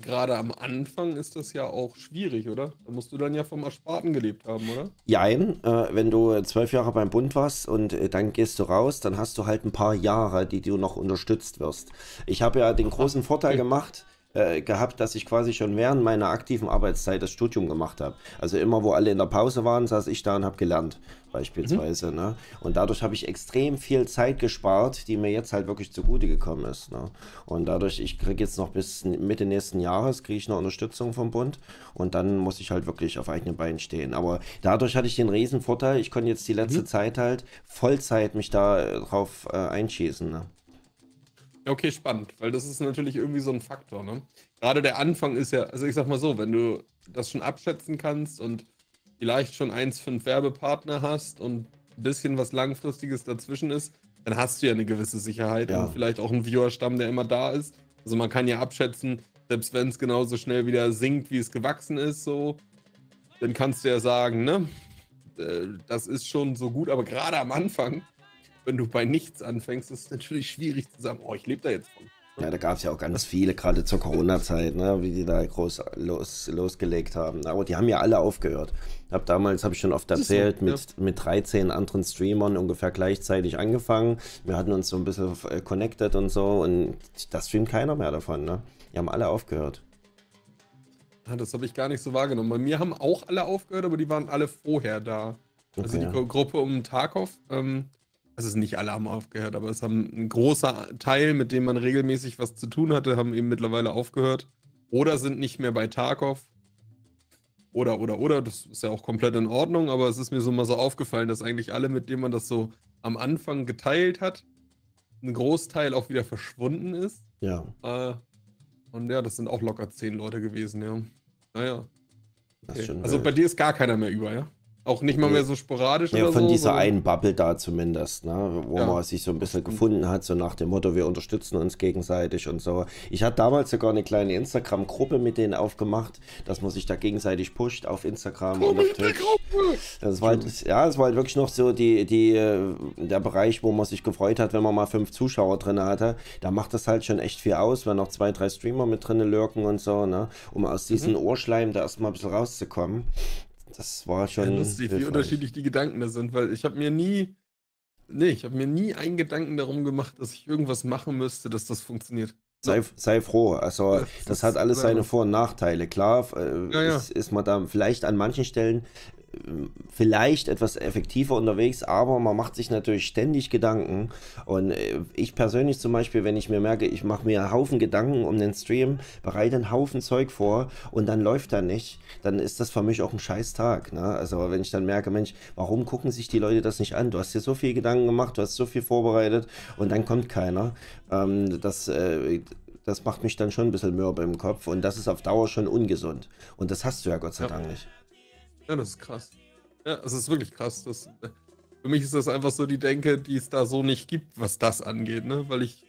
gerade am Anfang ist das ja auch schwierig, oder? Da musst du dann ja vom Ersparten gelebt haben, oder? Jein, äh, wenn du zwölf Jahre beim Bund warst und äh, dann gehst du raus, dann hast du halt ein paar Jahre, die du noch unterstützt wirst. Ich habe ja den großen Vorteil gemacht, äh, gehabt, dass ich quasi schon während meiner aktiven Arbeitszeit das Studium gemacht habe. Also immer, wo alle in der Pause waren, saß ich da und habe gelernt, beispielsweise. Ne? Und dadurch habe ich extrem viel Zeit gespart, die mir jetzt halt wirklich zugute gekommen ist. Ne? Und dadurch, ich kriege jetzt noch bis Mitte nächsten Jahres, kriege ich noch Unterstützung vom Bund und dann muss ich halt wirklich auf eigenen Beinen stehen. Aber dadurch hatte ich den riesen Vorteil, ich konnte jetzt die letzte Mhm. Zeit halt Vollzeit mich da äh, drauf äh, einschießen. Ne? Okay, spannend, weil das ist natürlich irgendwie so ein Faktor, ne? Gerade der Anfang ist ja, also ich sag mal so, wenn du das schon abschätzen kannst und vielleicht schon eins, fünf Werbepartner hast und ein bisschen was Langfristiges dazwischen ist, dann hast du ja eine gewisse Sicherheit Ja. und vielleicht auch einen Viewerstamm, der immer da ist. Also man kann ja abschätzen, selbst wenn es genauso schnell wieder sinkt, wie es gewachsen ist, so, dann kannst du ja sagen, ne, äh, das ist schon so gut, aber gerade am Anfang, wenn du bei nichts anfängst, ist es natürlich schwierig zu sagen, oh, ich lebe da jetzt von. Ja, da gab es ja auch ganz viele, gerade zur Corona-Zeit, ne, wie die da groß los, losgelegt haben. Aber die haben ja alle aufgehört. Hab damals, habe ich schon oft ist so, erzählt, ja. mit, mit 13 anderen Streamern ungefähr gleichzeitig angefangen. Wir hatten uns so ein bisschen äh, connected und so und das streamt keiner mehr davon. Ne? Die haben alle aufgehört. Ja, das habe ich gar nicht so wahrgenommen. Bei mir haben auch alle aufgehört, aber die waren alle vorher da. Also Okay. die Gru- Gruppe um Tarkov, ähm, also nicht alle haben aufgehört, aber es haben ein großer Teil, mit dem man regelmäßig was zu tun hatte, haben eben mittlerweile aufgehört. Oder sind nicht mehr bei Tarkov. Oder, oder, oder, das ist ja auch komplett in Ordnung, aber es ist mir so mal so aufgefallen, dass eigentlich alle, mit denen man das so am Anfang geteilt hat, ein Großteil auch wieder verschwunden ist. Ja, Äh, und ja, das sind auch locker zehn Leute gewesen, ja. Naja. Okay. Also wild. bei dir ist gar keiner mehr über, ja? Auch nicht mal mehr so sporadisch Ja, von so? dieser sondern- einen Bubble da zumindest, ne, wo Ja. man sich so ein bisschen gefunden hat, so nach dem Motto, wir unterstützen uns gegenseitig und so. Ich hatte damals sogar eine kleine Instagram-Gruppe mit denen aufgemacht, dass man sich da gegenseitig pusht auf Instagram und auf Twitch. Das war halt, ja, es war halt wirklich noch so die, die, äh, der Bereich, wo man sich gefreut hat, wenn man mal fünf Zuschauer drin hatte. Da macht das halt schon echt viel aus, wenn noch zwei, drei Streamer mit drin lurken und so, ne, um aus diesem Mhm. Ohrschleim da erstmal ein bisschen rauszukommen. Das war Ja, schon lustig, wie unterschiedlich die Gedanken da sind, weil ich habe mir nie, nee, ich habe mir nie einen Gedanken darum gemacht, dass ich irgendwas machen müsste, dass das funktioniert. Sei, sei froh. Also, Das das hat alles seine. Vor- und Nachteile. Klar, äh, Ja, ja. Ist, ist man da vielleicht an manchen Stellen vielleicht etwas effektiver unterwegs, aber man macht sich natürlich ständig Gedanken. Und äh, ich persönlich zum Beispiel, wenn ich mir merke, ich mache mir einen Haufen Gedanken um den Stream, bereite einen Haufen Zeug vor und dann läuft er nicht, dann ist das für mich auch ein scheiß Tag. Ne? Also wenn ich dann merke, Mensch, warum gucken sich die Leute das nicht an? Du hast dir so viel Gedanken gemacht, du hast so viel vorbereitet und dann kommt keiner. Ähm, das, äh, das macht mich dann schon ein bisschen mürbe im Kopf und das ist auf Dauer schon ungesund. Und das hast du ja Gott sei. Dank nicht. Ja, das ist krass. Ja, es ist wirklich krass. Das, für mich ist das einfach so die Denke, die es da so nicht gibt, was das angeht, ne? Weil ich,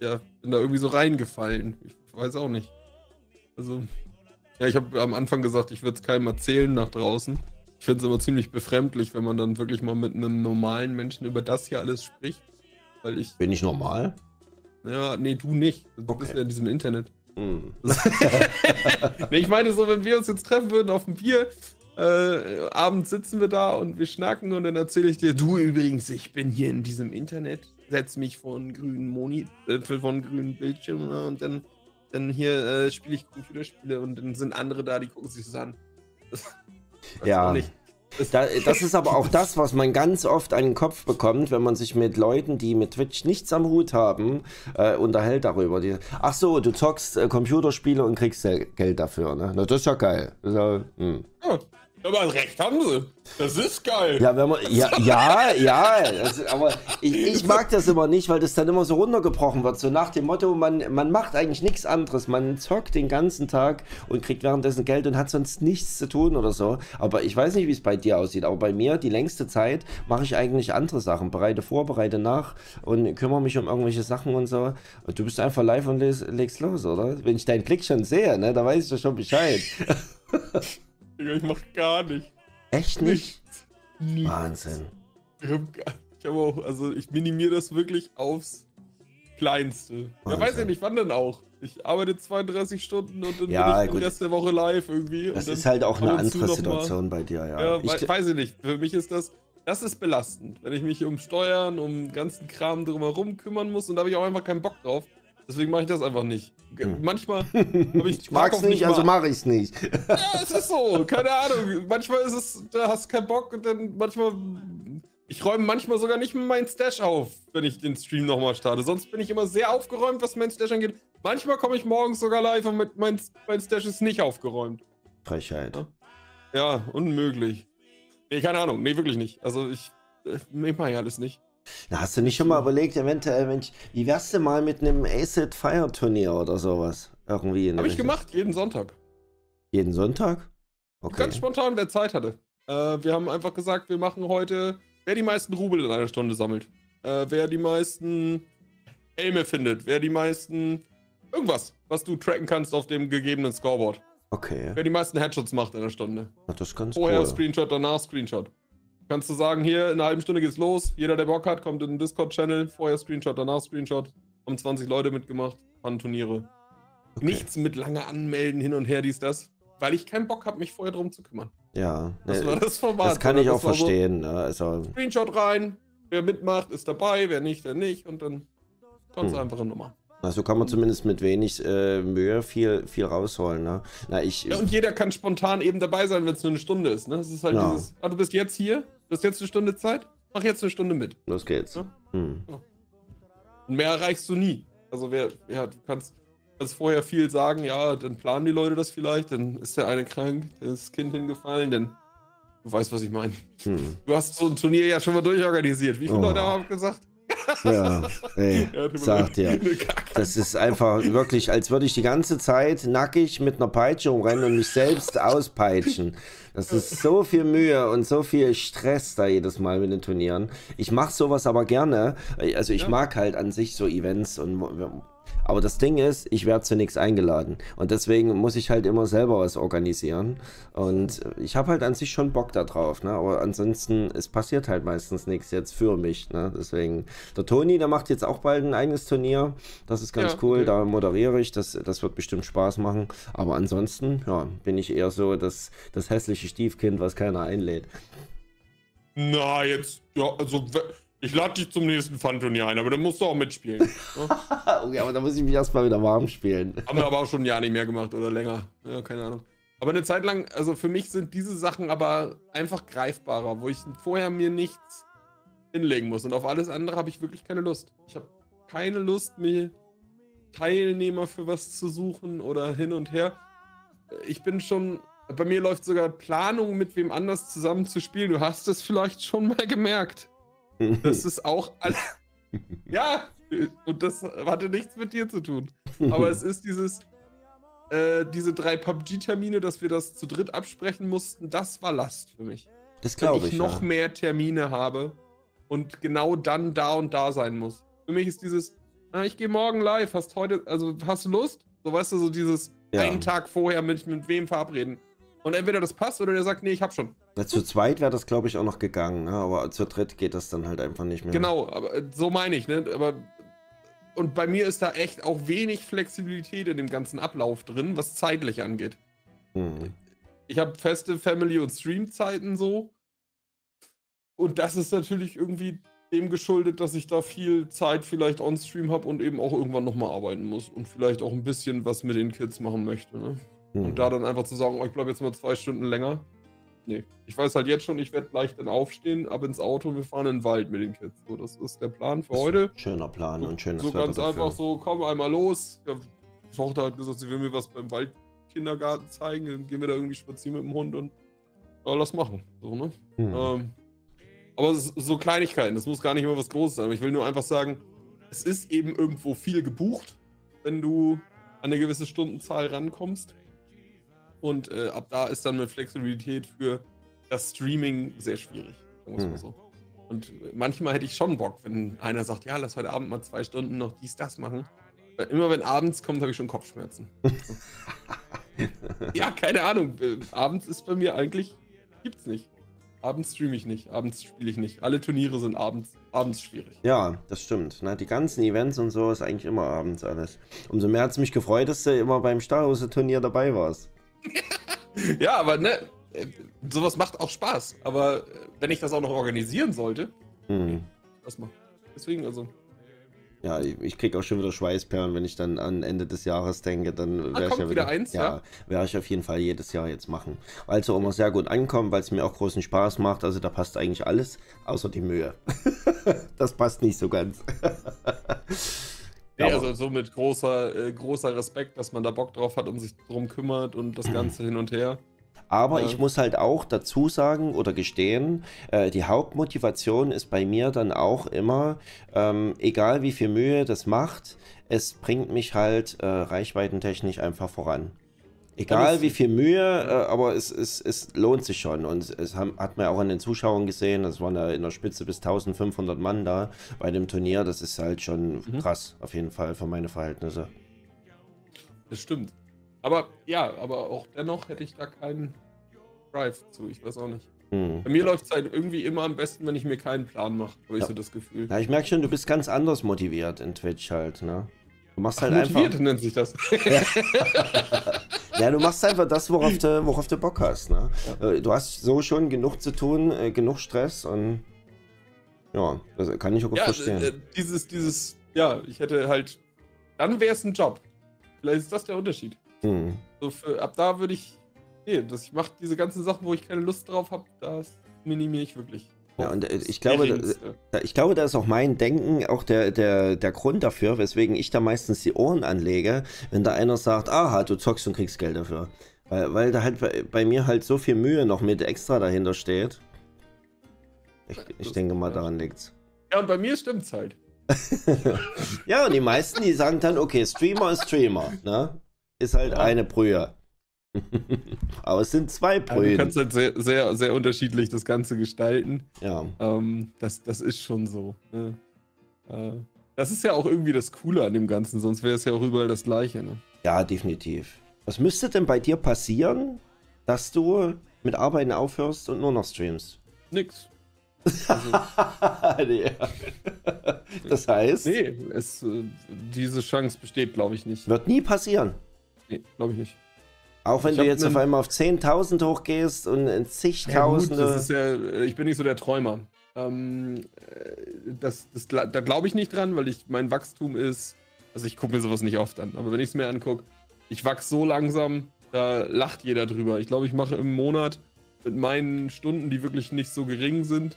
ja, bin da irgendwie so reingefallen. Ich weiß auch nicht. Also, ja, ich habe am Anfang gesagt, ich würde es keinem erzählen nach draußen. Ich finde es immer ziemlich befremdlich, wenn man dann wirklich mal mit einem normalen Menschen über das hier alles spricht. Weil ich. Bin ich normal? Ja, nee, du nicht. Du okay. bist ja in diesem Internet. Mm. <laughs> nee, ich meine so, wenn wir uns jetzt treffen würden auf dem Bier, äh, abends sitzen wir da und wir schnacken und dann erzähle ich dir, du übrigens, ich bin hier in diesem Internet, setz mich vor einen grünen Moni, äh, vor einen grünen Bildschirm ne, und dann, dann hier äh, spiele ich Computerspiele und dann sind andere da, die gucken sich das an. Das, ja. Nicht. Da, das ist aber auch das, was man ganz oft an den Kopf bekommt, wenn man sich mit Leuten, die mit Twitch nichts am Hut haben, äh, unterhält darüber. Die, ach so, du zockst äh, Computerspiele und kriegst Geld dafür, ne? Na, das ist ja geil. Hm. ja, aber recht haben sie. Das ist geil. Ja, wenn man, ja, ja, ja das, aber ich, ich, mag das immer nicht, weil das dann immer so runtergebrochen wird. So nach dem Motto, man, man macht eigentlich nichts anderes. Man zockt den ganzen Tag und kriegt währenddessen Geld und hat sonst nichts zu tun oder so. Aber ich weiß nicht, wie es bei dir aussieht. Aber bei mir, die längste Zeit, mache ich eigentlich andere Sachen. Bereite vor, bereite nach und kümmere mich um irgendwelche Sachen und so. Und du bist einfach live und legst los, oder? Wenn ich deinen Klick schon sehe, ne, da weißt du schon Bescheid. <laughs> Ich mach gar nicht. Echt nicht? Nichts. Wahnsinn. Ich habe hab auch, also ich minimiere das wirklich aufs Kleinste. Ja, weiß ich nicht, wann denn auch. Ich arbeite 32 Stunden und dann ja, bin ich den Rest der Woche live irgendwie. Das ist halt auch eine andere Situation bei dir, ja. Ja, ich, weiß ich nicht. Für mich ist das, das ist belastend, wenn ich mich um Steuern, um ganzen Kram drumherum kümmern muss und da habe ich auch einfach keinen Bock drauf. Deswegen mache ich das einfach nicht. Hm. Manchmal <laughs> habe ich. ich mag es nicht, also mache ich es nicht. Ja, es ist so. Keine Ahnung. Manchmal ist es, da hast du keinen Bock und dann manchmal. Ich räume manchmal sogar nicht mehr meinen Stash auf, wenn ich den Stream nochmal starte. Sonst bin ich immer sehr aufgeräumt, was mein Stash angeht. Manchmal komme ich morgens sogar live und mit mein, mein Stash ist nicht aufgeräumt. Frechheit. Ja, ja unmöglich. Nee, keine Ahnung. Nee, wirklich nicht. Also ich, äh, ich mache ja alles nicht. Na, hast du nicht schon mal überlegt, eventuell, Mensch, wie wärst du mal mit einem Acid Fire Turnier oder sowas? Irgendwie. Habe ich gemacht, jeden Sonntag. Jeden Sonntag? Okay. Ganz spontan, wer Zeit hatte. Äh, wir haben einfach gesagt, wir machen heute, wer die meisten Rubel in einer Stunde sammelt. Äh, wer die meisten Helme findet. Wer die meisten. Irgendwas, was du tracken kannst auf dem gegebenen Scoreboard. Okay. Wer die meisten Headshots macht in einer Stunde. Ach, das ist ganz Vorher cool. Screenshot, danach Screenshot. Kannst du sagen, hier in einer halben Stunde geht's los. Jeder, der Bock hat, kommt in den Discord-Channel. Vorher Screenshot, danach Screenshot. Haben 20 Leute mitgemacht. Fun Turniere. Okay. Nichts mit lange anmelden, hin und her, dies, das. Weil ich keinen Bock habe, mich vorher drum zu kümmern. Ja. Das war das Format. Das kann ich auch verstehen. So, ne? also... Screenshot rein. Wer mitmacht, ist dabei. Wer nicht, der nicht. Und dann ganz hm. einfache Nummer. Also kann man zumindest mit wenig äh, Mühe viel, viel rausholen. Ne? Na, ich, ja, und jeder kann spontan eben dabei sein, wenn es nur eine Stunde ist. Ne? Das ist halt ja. dieses, ah, du bist jetzt hier, Du hast jetzt eine Stunde Zeit? Mach jetzt eine Stunde mit. Los geht's. Ja? Hm. Und mehr erreichst du nie. Also wer, ja, du kannst, kannst vorher viel sagen, ja, dann planen die Leute das vielleicht, dann ist der eine krank, dann ist das Kind hingefallen, denn du weißt, was ich meine. Hm. Du hast so ein Turnier ja schon mal durchorganisiert. Wie viele oh. Leute haben gesagt? Ja, <laughs> ey, sagt dir. Das ist einfach wirklich, als würde ich die ganze Zeit nackig mit einer Peitsche rumrennen und mich selbst auspeitschen. Das ist so viel Mühe und so viel Stress da jedes Mal mit den Turnieren. Ich mache sowas aber gerne. Also ich ja. mag halt an sich so Events und aber das Ding ist, ich werde zu nichts eingeladen. Und deswegen muss ich halt immer selber was organisieren. Und ich habe halt an sich schon Bock darauf. Ne? Aber ansonsten, es passiert halt meistens nichts jetzt für mich. Ne? Deswegen, der Toni, der macht jetzt auch bald ein eigenes Turnier. Das ist ganz ja, cool. Okay. Da moderiere ich. Das, das wird bestimmt Spaß machen. Aber ansonsten, ja, bin ich eher so das, das hässliche Stiefkind, was keiner einlädt. Na, jetzt, ja, also ich lade dich zum nächsten Fun-Turnier ein, aber dann musst du auch mitspielen. Ne? <laughs> okay, aber da muss ich mich erstmal wieder warm spielen. Haben wir aber auch schon ein Jahr nicht mehr gemacht oder länger. Ja, keine Ahnung. Aber eine Zeit lang, also für mich sind diese Sachen aber einfach greifbarer, wo ich vorher mir nichts hinlegen muss. Und auf alles andere habe ich wirklich keine Lust. Ich habe keine Lust, mir Teilnehmer für was zu suchen oder hin und her. Ich bin schon, bei mir läuft sogar Planung, mit wem anders zusammen zu spielen. Du hast es vielleicht schon mal gemerkt. Das <laughs> ist auch <laughs> ja, und das hatte nichts mit dir zu tun. Aber es <laughs> ist dieses, äh, diese drei PUBG-Termine, dass wir das zu dritt absprechen mussten, das war Last für mich. Das glaube ich. Wenn ich noch ja. mehr Termine habe und genau dann da und da sein muss. Für mich ist dieses, ah, ich gehe morgen live, hast heute, also hast du Lust? So weißt du, so dieses ja. einen Tag vorher mit, mit wem verabreden. Und entweder das passt oder der sagt, nee, ich hab schon. Ja, zu zweit wäre das, glaube ich, auch noch gegangen, ne? aber zu dritt geht das dann halt einfach nicht mehr. Genau, aber äh, so meine ich, ne? Aber und bei mir ist da echt auch wenig Flexibilität in dem ganzen Ablauf drin, was zeitlich angeht. Mhm. Ich habe feste Family- und Stream-Zeiten so. Und das ist natürlich irgendwie dem geschuldet, dass ich da viel Zeit vielleicht on-stream habe und eben auch irgendwann nochmal arbeiten muss und vielleicht auch ein bisschen was mit den Kids machen möchte. Ne? Mhm. Und da dann einfach zu sagen, oh, ich bleibe jetzt mal zwei Stunden länger. Nee. Ich weiß halt jetzt schon, ich werde gleich dann aufstehen, ab ins Auto, wir fahren in den Wald mit den Kids. So, das ist der Plan für heute. Schöner Plan und schönes So ganz dafür. einfach so, komm einmal los. Die Tochter hat gesagt, sie will mir was beim Waldkindergarten zeigen. Dann gehen wir da irgendwie spazieren mit dem Hund und ja, lass machen. So, ne? Mhm. Ähm, aber so Kleinigkeiten, das muss gar nicht immer was Großes sein. Aber ich will nur einfach sagen, es ist eben irgendwo viel gebucht, wenn du an eine gewisse Stundenzahl rankommst. Und äh, ab da ist dann mit Flexibilität für das Streaming sehr schwierig. Hm. So. Und manchmal hätte ich schon Bock, wenn einer sagt, ja, lass heute Abend mal zwei Stunden noch dies, das machen. Weil immer wenn abends kommt, habe ich schon Kopfschmerzen. <laughs> ja, keine Ahnung. Äh, abends ist bei mir eigentlich, gibt's nicht. Abends streame ich nicht, abends spiele ich nicht. Alle Turniere sind abends, abends schwierig. Ja, das stimmt. Na, die ganzen Events und so ist eigentlich immer abends alles. Umso mehr hat es mich gefreut, dass du immer beim Starhose-Turnier dabei warst. Ja, aber ne, sowas macht auch Spaß. Aber äh, wenn ich das auch noch organisieren sollte, hm. das mal. Deswegen also. Ja, ich krieg auch schon wieder Schweißperlen, wenn ich dann an Ende des Jahres denke, dann ah, ich ja wieder, wieder eins, ja, ja. werde ich auf jeden Fall jedes Jahr jetzt machen. Weil es auch immer sehr gut ankommt, weil es mir auch großen Spaß macht. Also da passt eigentlich alles, außer die Mühe. <laughs> das passt nicht so ganz. <laughs> Ja, also so mit großer, äh, großer Respekt, dass man da Bock drauf hat und sich drum kümmert und das Ganze hin und her. Aber ja. ich muss halt auch dazu sagen oder gestehen, äh, die Hauptmotivation ist bei mir dann auch immer, ähm, egal wie viel Mühe das macht, es bringt mich halt äh, reichweitentechnisch einfach voran. Egal wie viel Mühe, äh, aber es, es, es lohnt sich schon. Und es haben, hat man auch an den Zuschauern gesehen, das waren ja in der Spitze bis 1500 Mann da bei dem Turnier. Das ist halt schon mhm. krass, auf jeden Fall, für meine Verhältnisse. Das stimmt. Aber ja, aber auch dennoch hätte ich da keinen Drive zu. Ich weiß auch nicht. Hm. Bei mir läuft es halt irgendwie immer am besten, wenn ich mir keinen Plan mache, habe ich ja. so das Gefühl. Ja, ich merke schon, du bist ganz anders motiviert in Twitch halt, ne? Du machst halt Ach, motiviert einfach. nennt sich das. Ja. <laughs> Ja, du machst einfach das, worauf du, worauf du Bock hast. Ne? Äh, du hast so schon genug zu tun, äh, genug Stress und ja, das kann ich auch gut ja, verstehen. Äh, dieses, dieses, ja, ich hätte halt, dann wäre es ein Job. Vielleicht ist das der Unterschied. Hm. So für, ab da würde ich, nee, das, ich mache diese ganzen Sachen, wo ich keine Lust drauf habe, das minimiere ich wirklich. Ja, und äh, ich glaube, da, ich glaube, da ist auch mein Denken auch der, der, der Grund dafür, weswegen ich da meistens die Ohren anlege, wenn da einer sagt, aha, du zockst und kriegst Geld dafür. Weil, weil da halt bei, bei mir halt so viel Mühe noch mit extra dahinter steht. Ich, ich denke mal, daran liegt's. Ja, und bei mir stimmt's halt. <laughs> ja, und die meisten, die sagen dann, okay, Streamer ist Streamer, ne? Ist halt ja. eine Brühe. Aber es sind zwei Brühen. Ja, du kannst halt sehr, sehr, sehr unterschiedlich das Ganze gestalten. Ja. Ähm, das, das ist schon so. Ne? Äh, das ist ja auch irgendwie das Coole an dem Ganzen, sonst wäre es ja auch überall das Gleiche. Ne? Ja, definitiv. Was müsste denn bei dir passieren, dass du mit Arbeiten aufhörst und nur noch streamst? Nix. <laughs> Also, das heißt? Nee, es, äh, diese Chance besteht, glaube ich, nicht. Wird nie passieren. Nee, glaube ich nicht. Auch wenn ich du jetzt auf einmal auf 10.000 hochgehst und in zigtausende. Ja, gut, ja, ich bin nicht so der Träumer. Ähm, äh, das, das, da glaube ich nicht dran, weil ich mein Wachstum ist. Also ich gucke mir sowas nicht oft an, aber wenn ich es mir angucke, ich wachse so langsam, Da lacht jeder drüber. Ich glaube, ich mache im Monat mit meinen Stunden, die wirklich nicht so gering sind,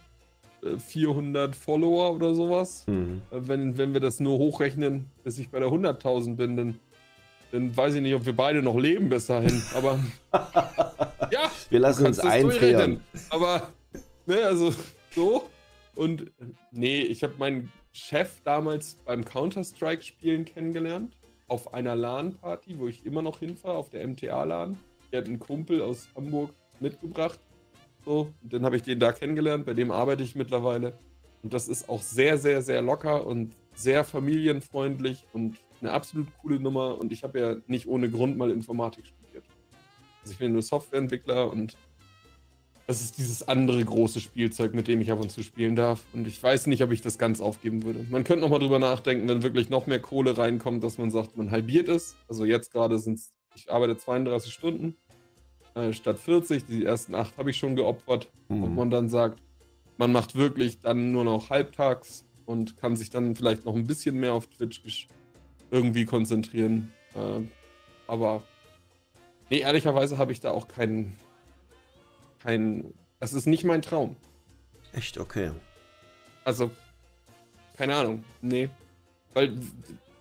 400 äh, Follower oder sowas. Mhm. Äh, wenn, wenn wir das nur hochrechnen, bis ich bei der 100.000 bin, dann, dann weiß ich nicht, ob wir beide noch leben bis dahin. Aber <laughs> ja, wir lassen uns einfrieren. Aber, ne, also so. Und nee, ich habe meinen Chef damals beim Counter-Strike-Spielen kennengelernt. Auf einer LAN-Party, wo ich immer noch hinfahre, auf der MTA-LAN. Der hat einen Kumpel aus Hamburg mitgebracht. So, und dann habe ich den da kennengelernt, bei dem arbeite ich mittlerweile. Und das ist auch sehr, sehr, sehr locker und sehr familienfreundlich und eine absolut coole Nummer. Und ich habe ja nicht ohne Grund mal Informatik studiert. Also ich bin nur Softwareentwickler und das ist dieses andere große Spielzeug, mit dem ich ab und zu spielen darf. Und ich weiß nicht, ob ich das ganz aufgeben würde. Man könnte nochmal drüber nachdenken, wenn wirklich noch mehr Kohle reinkommt, dass man sagt, man halbiert es. Also jetzt gerade sind es, ich arbeite 32 Stunden äh, statt 40. Die ersten acht habe ich schon geopfert. Mhm. Und man dann sagt, man macht wirklich dann nur noch halbtags und kann sich dann vielleicht noch ein bisschen mehr auf Twitch irgendwie konzentrieren. Äh, aber nee, ehrlicherweise habe ich da auch keinen, keinen. Das ist nicht mein Traum. Echt okay. Also, keine Ahnung. Nee. Weil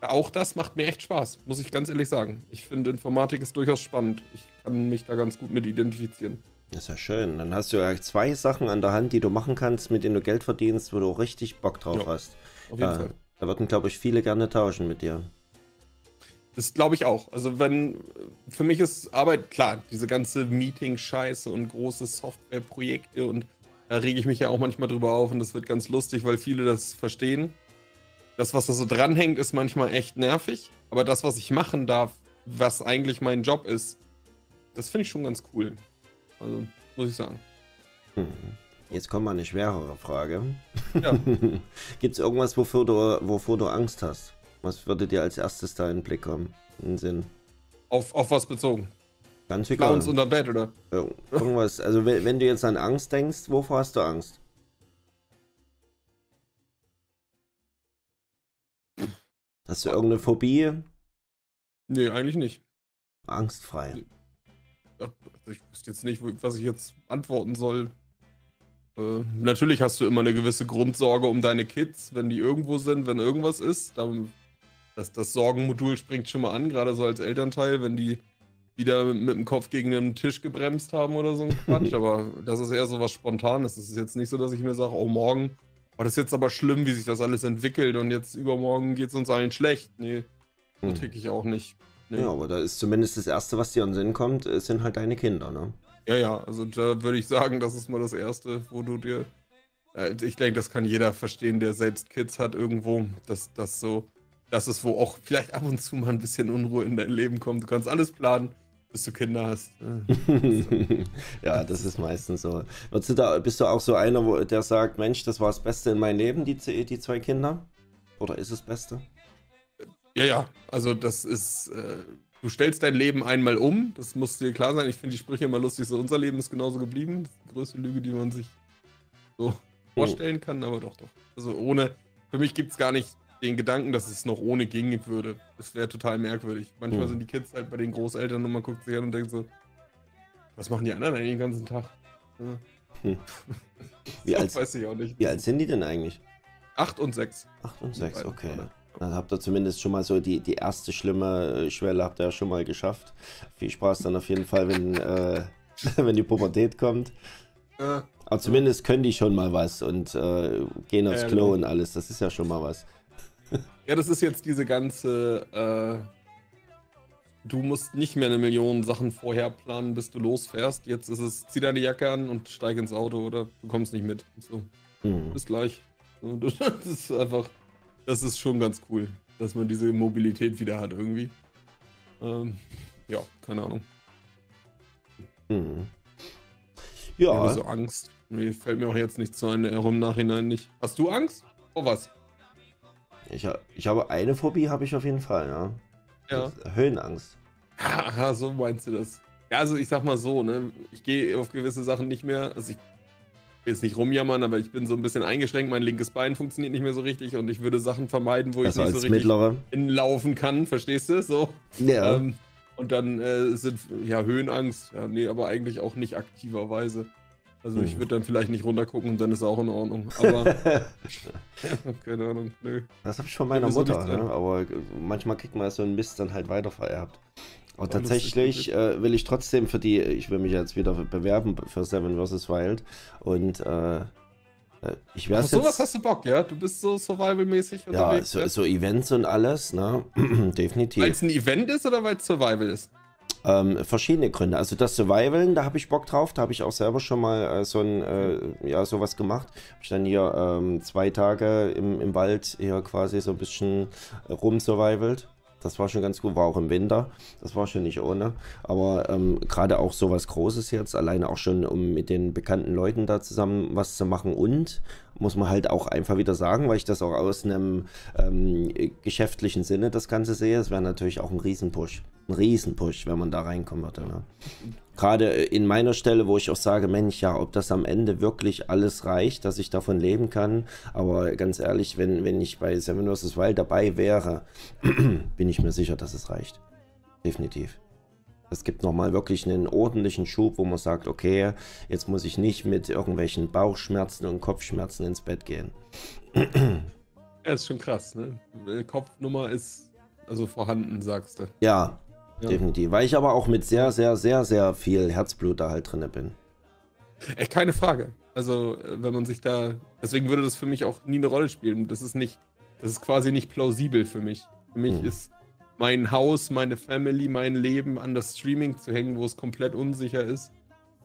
auch das macht mir echt Spaß, muss ich ganz ehrlich sagen. Ich finde Informatik ist durchaus spannend. Ich kann mich da ganz gut mit identifizieren. Das ist ja schön. Dann hast du ja zwei Sachen an der Hand, die du machen kannst, mit denen du Geld verdienst, wo du richtig Bock drauf ja, hast. Auf jeden da, Fall. Da würden, glaube ich, viele gerne tauschen mit dir. Das glaube ich auch. Also wenn, für mich ist Arbeit, klar, diese ganze Meeting-Scheiße und große Softwareprojekte und da rege ich mich ja auch manchmal drüber auf und das wird ganz lustig, weil viele das verstehen das, was da so dranhängt, ist manchmal echt nervig. Aber das, was ich machen darf, was eigentlich mein Job ist, das finde ich schon ganz cool. Also, muss ich sagen. Hm. Jetzt kommt mal eine schwerere Frage. Ja. <laughs> Gibt es irgendwas, wofür du, wovor du Angst hast? Was würde dir als erstes da in den Blick kommen? In den Sinn? Auf, auf was bezogen? Ganz egal. Clowns unter Bett, oder? Irgendwas. Also, wenn, wenn du jetzt an Angst denkst, wovor hast du Angst? Hast du irgendeine Phobie? Nee, eigentlich nicht. Angstfrei. Ja, ich wüsste jetzt nicht, was ich jetzt antworten soll. Äh, natürlich hast du immer eine gewisse Grundsorge um deine Kids, wenn die irgendwo sind, wenn irgendwas ist. Dann, das, das Sorgenmodul springt schon mal an, gerade so als Elternteil, wenn die wieder mit, mit dem Kopf gegen den Tisch gebremst haben oder so ein Quatsch. <laughs> Aber das ist eher so was Spontanes. Es ist jetzt nicht so, dass ich mir sage, oh, morgen Oh, das ist jetzt aber schlimm, wie sich das alles entwickelt und jetzt übermorgen geht es uns allen schlecht. Nee, so hm. tick ich auch nicht. Nee. Ja, aber da ist zumindest das Erste, was dir an Sinn kommt, sind halt deine Kinder, ne? Ja, ja, also da würde ich sagen, das ist mal das Erste, wo du dir. Äh, ich denke, das kann jeder verstehen, der selbst Kids hat irgendwo, dass das so. Das ist, wo auch vielleicht ab und zu mal ein bisschen Unruhe in dein Leben kommt. Du kannst alles planen, bis du Kinder hast. <laughs> ja, das ist meistens so. Du da, bist du auch so einer, wo, der sagt, Mensch, das war das Beste in meinem Leben, die, die zwei Kinder? Oder ist es das Beste? Ja, ja, also das ist, äh, du stellst dein Leben einmal um, das muss dir klar sein. Ich finde die Sprüche immer lustig, so unser Leben ist genauso geblieben. Das ist die größte Lüge, die man sich so hm. vorstellen kann, aber doch, doch. Also ohne, für mich gibt es gar nicht den Gedanken, dass es noch ohne gehen würde. Das wäre total merkwürdig. Manchmal hm. sind die Kids halt bei den Großeltern und man guckt sich an und denkt so, was machen die anderen eigentlich den ganzen Tag? Ja. Hm. <laughs> Wie, alt, weiß ich auch nicht. wie alt sind die denn eigentlich? Acht und sechs. Acht und sechs, okay. Dann habt ihr zumindest schon mal so die, die erste schlimme Schwelle habt ihr ja schon mal geschafft. Viel Spaß dann auf jeden Fall, wenn, äh, <laughs> wenn die Pubertät kommt. Aber zumindest können die schon mal was und äh, gehen aufs Klo genau. und alles. Das ist ja schon mal was. Ja, das ist jetzt diese ganze. Äh, du musst nicht mehr eine Million Sachen vorher planen, bis du losfährst. Jetzt ist es, zieh deine Jacke an und steig ins Auto oder du kommst nicht mit. So. Mhm. Bis gleich. <laughs> Das ist einfach. Das ist schon ganz cool, dass man diese Mobilität wieder hat irgendwie. Ähm, ja, keine Ahnung. Mhm. Ja. Ich habe so Angst. Mir fällt mir auch jetzt nichts zu ein, im Nachhinein nicht. Hast du Angst? Oh was? Ich, ich habe eine Phobie, habe ich auf jeden Fall, ja. Ja. Höhenangst. Aha, so meinst du das. Ja, also ich sag mal so, ne, ich gehe auf gewisse Sachen nicht mehr, also ich will jetzt nicht rumjammern, aber ich bin so ein bisschen eingeschränkt, mein linkes Bein funktioniert nicht mehr so richtig und ich würde Sachen vermeiden, wo also ich nicht so richtig mittlere. hinlaufen kann, verstehst du? So. Ja. Ähm, Und dann äh, sind, ja, Höhenangst, ja, nee, aber eigentlich auch nicht aktiverweise. Also ich Hm. würde dann vielleicht nicht runtergucken und dann ist auch in Ordnung. Aber, <laughs> <laughs> keine Ahnung, nö. Das habe ich von meiner Mutter, ne? aber manchmal kriegt man so einen Mist dann halt weiter vererbt. Aber Ja, tatsächlich äh, will ich trotzdem für die, ich will mich jetzt wieder bewerben für Seven vs. Wild und äh, äh, ich werde Auf sowas hast du Bock, ja? Du bist so survival-mäßig ja, unterwegs. so, so Events und alles, ne? <clears throat> Definitiv. Weil es ein Event ist oder weil es Survival ist? Ähm, verschiedene Gründe. Also das Survivalen, da habe ich Bock drauf. Da habe ich auch selber schon mal äh, so ein, äh, ja, sowas gemacht. Hab ich dann hier ähm, zwei Tage im, im Wald hier quasi so ein bisschen rumsurvivalt. Das war schon ganz gut, war auch im Winter. Das war schon nicht ohne. Aber ähm, gerade auch sowas Großes jetzt, alleine auch schon, um mit den bekannten Leuten da zusammen was zu machen. Und muss man halt auch einfach wieder sagen, weil ich das auch aus einem ähm, geschäftlichen Sinne das Ganze sehe, es wäre natürlich auch ein Riesenpush. Ein Riesenpush, wenn man da reinkommen würde. Ne? Gerade in meiner Stelle, wo ich auch sage, Mensch, ja, ob das am Ende wirklich alles reicht, dass ich davon leben kann. Aber ganz ehrlich, wenn, wenn ich bei Seven vs. Wild dabei wäre, <clears throat> bin ich mir sicher, dass es reicht. Definitiv. Es gibt nochmal wirklich einen ordentlichen Schub, wo man sagt, okay, jetzt muss ich nicht mit irgendwelchen Bauchschmerzen und Kopfschmerzen ins Bett gehen. Ja, ist schon krass, ne? Kopfnummer ist also vorhanden, sagst du. Ja, Ja. definitiv. Weil ich aber auch mit sehr, sehr, sehr, sehr viel Herzblut da halt drinne bin. Ey, keine Frage. Also, äh, wenn man sich da. Deswegen würde das für mich auch nie eine Rolle spielen. Das ist nicht. Das ist quasi nicht plausibel für mich. Für mich Hm. ist mein Haus, meine Family, mein Leben an das Streaming zu hängen, wo es komplett unsicher ist.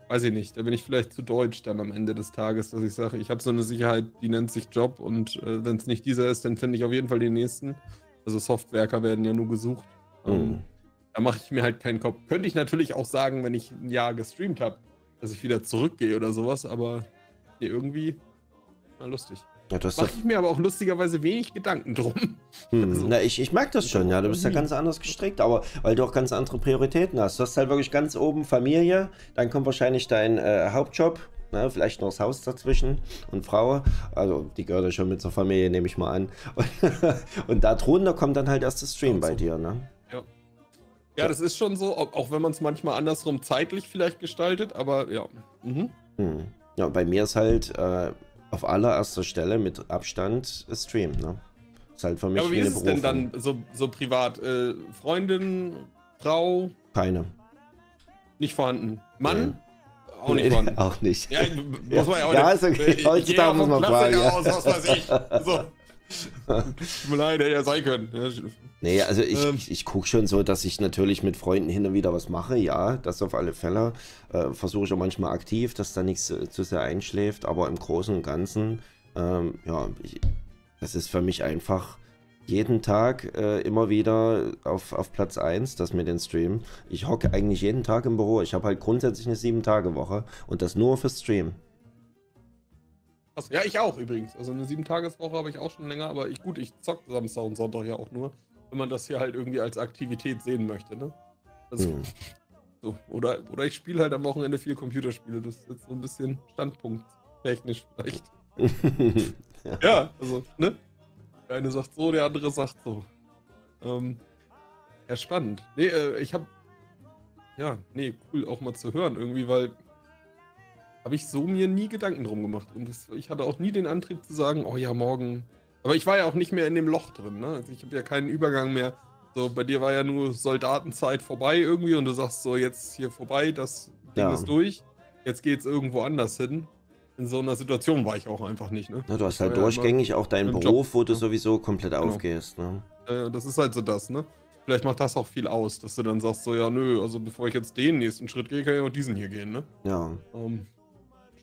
Weiß ich nicht. Da bin ich vielleicht zu deutsch dann am Ende des Tages, dass ich sage, ich habe so eine Sicherheit, die nennt sich Job und äh, wenn es nicht dieser ist, dann finde ich auf jeden Fall den nächsten. Also Softwerker werden ja nur gesucht. Ähm, Mhm. Da mache ich mir halt keinen Kopf. Könnte ich natürlich auch sagen, wenn ich ein Jahr gestreamt habe, dass ich wieder zurückgehe oder sowas, aber nee, irgendwie mal lustig. Ja, Mache ich mir aber auch lustigerweise wenig Gedanken drum. Hm, Also- na, ich, ich merke das schon, ja. Du bist ja ganz anders gestrickt, aber weil du auch ganz andere Prioritäten hast. Du hast halt wirklich ganz oben Familie, dann kommt wahrscheinlich dein äh, Hauptjob, ne, vielleicht noch das Haus dazwischen und Frau. Also die gehört ja schon mit zur Familie, nehme ich mal an. Und, <laughs> und da drunter kommt dann halt erst das Stream bei Also. dir, ne? Ja, das ist schon so, auch auch wenn man es manchmal andersrum zeitlich vielleicht gestaltet, aber ja. Mhm. Hm. Ja, bei mir ist halt äh, auf allererster Stelle mit Abstand Stream, ne? Ist halt für mich Ja, aber wie ist es denn dann so, so privat? Äh, Freundin, Frau, Keine. nicht vorhanden. Mann, auch Nee, nicht vorhanden. <laughs> auch nicht. Ja, muss man ja auch Ja, nicht. ist okay. Äh, Heutzutage muss man fragen, Aus, ja. was weiß ich. So. Tut mir leid, hätte ja sein können. Ja, Nee, also ich, Ähm. ich, ich gucke schon so, dass ich natürlich mit Freunden hin und wieder was mache, ja, das auf alle Fälle. Äh, Versuche ich auch manchmal aktiv, dass da nichts äh, zu sehr einschläft, aber im Großen und Ganzen, ähm, ja, ich, das ist für mich einfach jeden Tag äh, immer wieder auf, auf Platz 1, das mit den Stream. Ich hocke eigentlich jeden Tag im Büro. Ich habe halt grundsätzlich eine 7-Tage-Woche und das nur für Stream. Krass. Ja, ich auch übrigens. Also eine Sieben-Tages-Woche habe ich auch schon länger, aber ich, gut, ich zock Samstag und Sonntag ja auch nur, wenn man das hier halt irgendwie als Aktivität sehen möchte, ne? Also, Hm. <laughs> so. Oder, oder ich spiele halt am Wochenende viel Computerspiele. Das ist jetzt so ein bisschen Standpunkt technisch vielleicht. ja. <laughs> Ja, also, ne? Der eine sagt so, der andere sagt so. Ähm, ja, spannend. Nee, äh, ich hab. Ja, nee, cool auch mal zu hören irgendwie, weil. Habe ich so mir nie Gedanken drum gemacht. Und das, ich hatte auch nie den Antrieb zu sagen, oh ja, morgen. Aber ich war ja auch nicht mehr in dem Loch drin, ne? Also ich habe ja keinen Übergang mehr. So, bei dir war ja nur Soldatenzeit vorbei irgendwie und du sagst so, jetzt hier vorbei, das Ding Ja. ist durch. Jetzt geht's irgendwo anders hin. In so einer Situation war ich auch einfach nicht, ne? Na, du hast halt Ja, durchgängig auch deinen Beruf, Job, wo du ja. sowieso komplett Genau. aufgehst. Ne? Äh, das ist halt so das, ne? Vielleicht macht das auch viel aus, dass du dann sagst, so, ja, nö, also bevor ich jetzt den nächsten Schritt gehe, kann ich auch diesen hier gehen, ne? Ja. Ähm,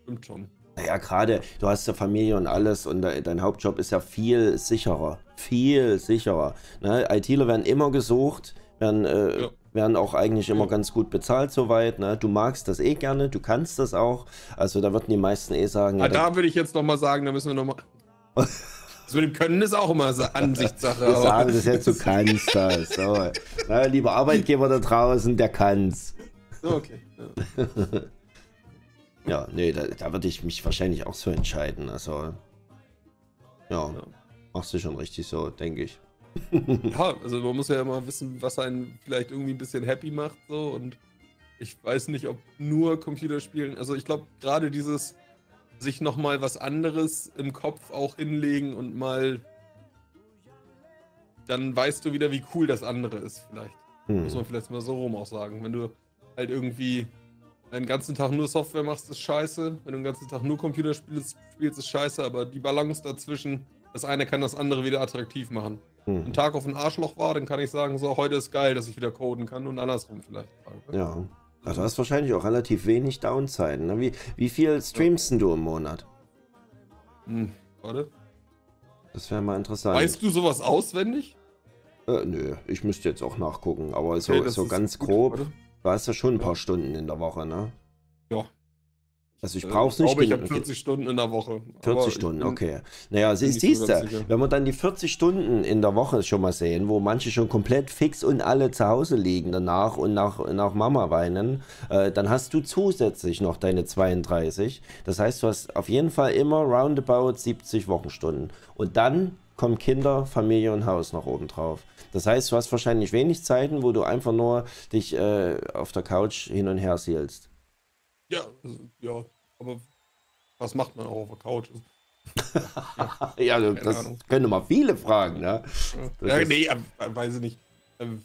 stimmt schon. Naja, gerade, du hast ja Familie und alles und de dein Hauptjob ist ja viel sicherer. Viel sicherer. Ne? ITler werden immer gesucht, werden, äh, Ja. werden auch eigentlich immer Ja. ganz gut bezahlt soweit. Ne? Du magst das eh gerne, du kannst das auch. Also da würden die meisten eh sagen, Ah, ja, da würde ich jetzt nochmal sagen, da müssen wir nochmal. Mit <laughs> dem Können ist auch immer so Ansichtssache. wir sagen das jetzt, du kannst das. So. <laughs> Na, lieber Arbeitgeber da draußen, der kann's. Okay. Ja. <laughs> Ja, nee, da, da würde ich mich wahrscheinlich auch so entscheiden. Also, ja, Ja. machst du schon richtig so, denke ich. ja, also man muss ja immer wissen, was einen vielleicht irgendwie ein bisschen happy macht so und ich weiß nicht, ob nur Computerspielen, also ich glaube gerade dieses sich nochmal was anderes im Kopf auch hinlegen und mal dann weißt du wieder, wie cool das andere ist vielleicht. Hm. Muss man vielleicht mal so rum auch sagen. Wenn du halt irgendwie den ganzen Tag nur Software machst, ist scheiße. Wenn du den ganzen Tag nur Computerspiele spielst, ist scheiße. Aber die Balance dazwischen, das eine kann das andere wieder attraktiv machen. Hm. Ein Tag auf ein Arschloch war, dann kann ich sagen, so, heute ist geil, dass ich wieder coden kann und andersrum vielleicht. Ja. Also du hast wahrscheinlich auch relativ wenig Downside. Ne? Wie, wie viel streamst ja. du im Monat? Hm, warte. Das wäre mal interessant. Weißt du sowas auswendig? Äh, nö, ich müsste jetzt auch nachgucken, aber so, okay, so ganz grob. Du hast ja schon ein paar Stunden in der Woche, ne? Ja. Also ich brauche es nicht. Ich glaube, ich habe 40 Stunden in der Woche. 40 Stunden, okay. Naja, sie, siehst du, wenn wir dann die 40 Stunden in der Woche schon mal sehen, wo manche schon komplett fix und alle zu Hause liegen danach und nach, nach Mama weinen, äh, dann hast du zusätzlich noch deine 32. Das heißt, du hast auf jeden Fall immer roundabout 70 Wochenstunden. Und dann kommen Kinder, Familie und Haus noch oben drauf. Das heißt, du hast wahrscheinlich wenig Zeiten, wo du einfach nur dich äh, auf der Couch hin und her sielst. Ja, also, ja, aber was macht man auch auf der Couch? <laughs> ja, ja das Ahnung. können mal viele fragen, ne? Ja, ja nee, weiß ich nicht. Ähm,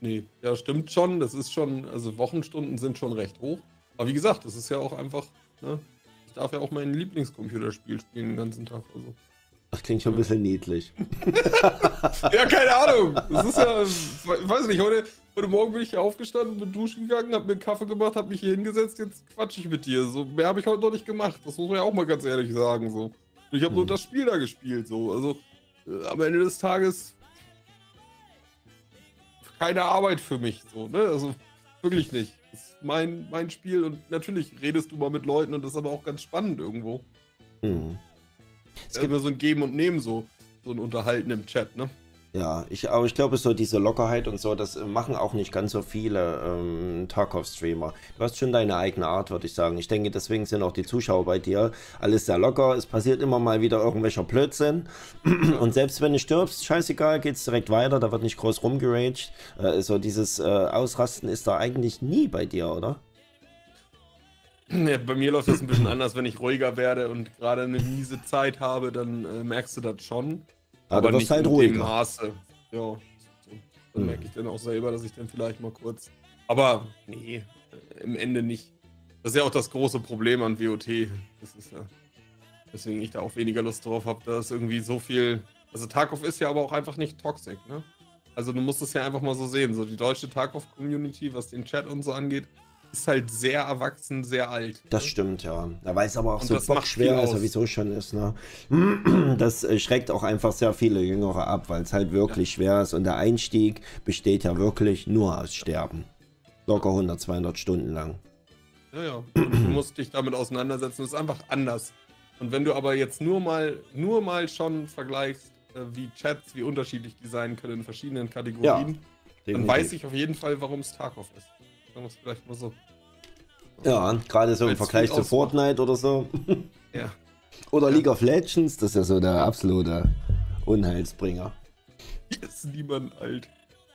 nee, ja, stimmt schon. Das ist schon, also Wochenstunden sind schon recht hoch. Aber wie gesagt, das ist ja auch einfach, ne? Ich darf ja auch mein Lieblingscomputerspiel spielen den ganzen Tag. Also. Das klingt schon ein bisschen niedlich. <laughs> ja, keine Ahnung. Das ist ja, ich weiß nicht, heute, heute Morgen bin ich hier aufgestanden, bin duschen gegangen, hab mir einen Kaffee gemacht, hab mich hier hingesetzt, jetzt quatsche ich mit dir. So, mehr habe ich heute noch nicht gemacht. Das muss man ja auch mal ganz ehrlich sagen. So. Ich habe hm. nur das Spiel da gespielt. So. Also äh, am Ende des Tages keine Arbeit für mich. So, ne? Also wirklich nicht. Das ist mein, mein Spiel und natürlich redest du mal mit Leuten und das ist aber auch ganz spannend irgendwo. Mhm. Es gibt immer so ein Geben und Nehmen, so, so ein Unterhalten im Chat, ne? Ja, ich, aber ich glaube, so diese Lockerheit und so, das machen auch nicht ganz so viele ähm, Tarkov-Streamer. Du hast schon deine eigene Art, würde ich sagen. Ich denke, deswegen sind auch die Zuschauer bei dir alles sehr locker. Es passiert immer mal wieder irgendwelcher Blödsinn. <clears throat> Und selbst wenn du stirbst, scheißegal, geht's direkt weiter, da wird nicht groß rumgeraged. Äh, so dieses äh, Ausrasten ist da eigentlich nie bei dir, oder? Ja, bei mir läuft das ein bisschen anders, wenn ich ruhiger werde und gerade eine miese Zeit habe, dann äh, merkst du das schon. Aber, aber nicht halt in ruhiger. dem Maße. Ja, dann hm. merke ich dann auch selber, dass ich dann vielleicht mal kurz. Aber nee, äh, im Ende nicht. Das ist ja auch das große Problem an WOT. Das ist ja. Deswegen ich da auch weniger Lust drauf habe, da ist irgendwie so viel. Also Tarkov ist ja aber auch einfach nicht toxisch, ne? Also du musst es ja einfach mal so sehen. So die deutsche Tarkov-Community, was den Chat und so angeht, ist halt sehr erwachsen, sehr alt. Das stimmt, ja. Da weiß aber auch und so schwer, als er sowieso schon ist. Ne? <clears throat> Das äh, schreckt auch einfach sehr viele Jüngere ab, weil es halt wirklich ja. schwer ist. Und der Einstieg besteht ja wirklich nur aus Sterben. Locker 100, 200 Stunden lang. Ja, ja. Und du musst dich damit auseinandersetzen. Das ist einfach anders. Und wenn du aber jetzt nur mal, nur mal schon vergleichst, äh, wie Chats, wie unterschiedlich die sein können in verschiedenen Kategorien, ja, dann weiß ich auf jeden Fall, warum es Tarkov ist. Sagen wir es vielleicht mal so. Ja, gerade so im Vergleich zu Fortnite oder so. <laughs> Ja. Oder ja. League of Legends, das ist ja so der absolute Unheilsbringer. Hier <laughs> ist niemand alt.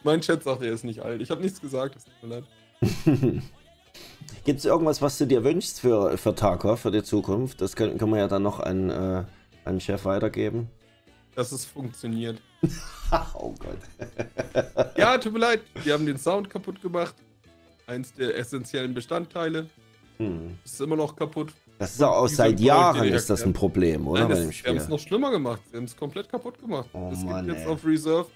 Mein Chat sagt, er ist nicht alt. Ich habe nichts gesagt, es tut mir leid. <laughs> Gibt es irgendwas, was du dir wünschst für, für Tarkov, für die Zukunft? Das können, können wir ja dann noch an, äh, an Chef weitergeben. Dass es funktioniert. oh Gott. ja, tut mir leid. Die haben den Sound kaputt gemacht eins der essentiellen Bestandteile. Hm. Ist immer noch kaputt. Das ist auch seit Jahren ist das ein Problem, oder? Nein, das, sie haben es noch schlimmer gemacht. Sie haben es komplett kaputt gemacht. Oh, es gibt jetzt ey. auf Reserve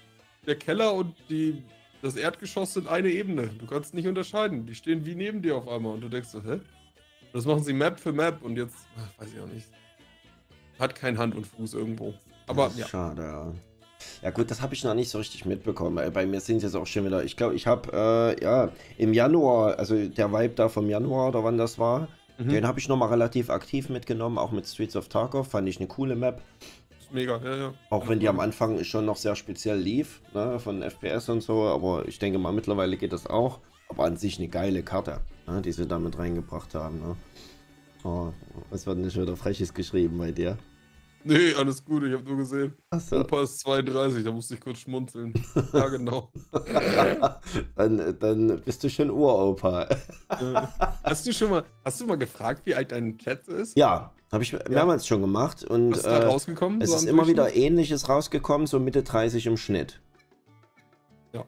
der Keller und die, das Erdgeschoss sind eine Ebene. Du kannst nicht unterscheiden. Die stehen wie neben dir auf einmal und du denkst so, hä? Das machen sie Map für Map und jetzt, ach, weiß ich auch nicht. Hat kein Hand und Fuß irgendwo. Aber ja. Schade, ja. Ja gut, das habe ich noch nicht so richtig mitbekommen. Bei mir sind es jetzt auch schon wieder, ich glaube, ich habe, äh, ja, im Januar, also der Vibe da vom Januar oder wann das war, mhm. den habe ich nochmal relativ aktiv mitgenommen, auch mit Streets of Tarkov, fand ich eine coole Map. Mega, ja, ja. Auch wenn die am Anfang schon noch sehr speziell lief, ne, von FPS und so, aber ich denke mal, mittlerweile geht das auch. Aber an sich eine geile Karte, ne, die sie damit reingebracht haben. Ne. Oh, was wird schon wieder Freches geschrieben bei dir? <laughs> Nee, alles gut, ich habe nur gesehen. Achso. Opa ist 32, da musste ich kurz schmunzeln. Ja, genau. <laughs> dann, dann bist du schon Uropa. Hast du schon mal, hast du mal gefragt, wie alt dein Chat ist? Ja, habe ich mehrmals schon gemacht. Und Was ist da äh, rausgekommen? es so ist immer wieder? Ähnliches rausgekommen, so Mitte 30 im Schnitt. Ja.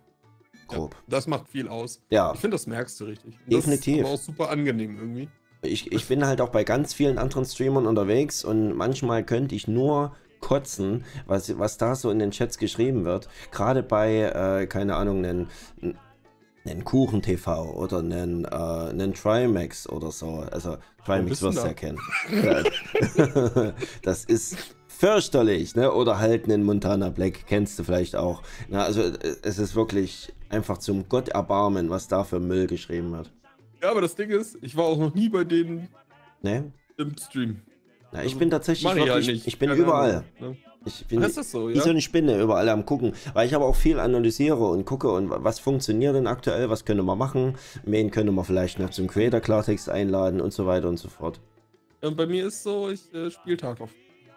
Grob. Das macht viel aus. Ja, Ich finde, das merkst du richtig. Und Definitiv. Das ist aber auch super angenehm irgendwie. Ich, ich bin halt auch bei ganz vielen anderen Streamern unterwegs und manchmal könnte ich nur kotzen, was, was da so in den Chats geschrieben wird. Gerade bei, äh, keine Ahnung, einen, einen Kuchen TV oder einen, äh, einen Trimax oder so. Also Trimax wirst du ja kennen. <laughs> Das ist fürchterlich, ne? Oder halt einen Montana Black, kennst du vielleicht auch. Na, also äh, es ist wirklich einfach zum Gott erbarmen, was da für Müll geschrieben wird. Ja, aber das Ding ist, ich war auch noch nie bei denen Ne? im Stream. Na, ich Also, bin tatsächlich wirklich, halt nicht. ich bin Keine überall. Ahnung, ne? Ich bin Ach, ist das so, wie ja? so eine Spinne überall am gucken, weil ich aber auch viel analysiere und gucke und wa- was funktioniert denn aktuell, was können wir machen, wen können wir vielleicht noch zum Creator Klartext einladen und so weiter und so fort. Ja, Und bei mir ist so, ich äh, spiele Tag auf.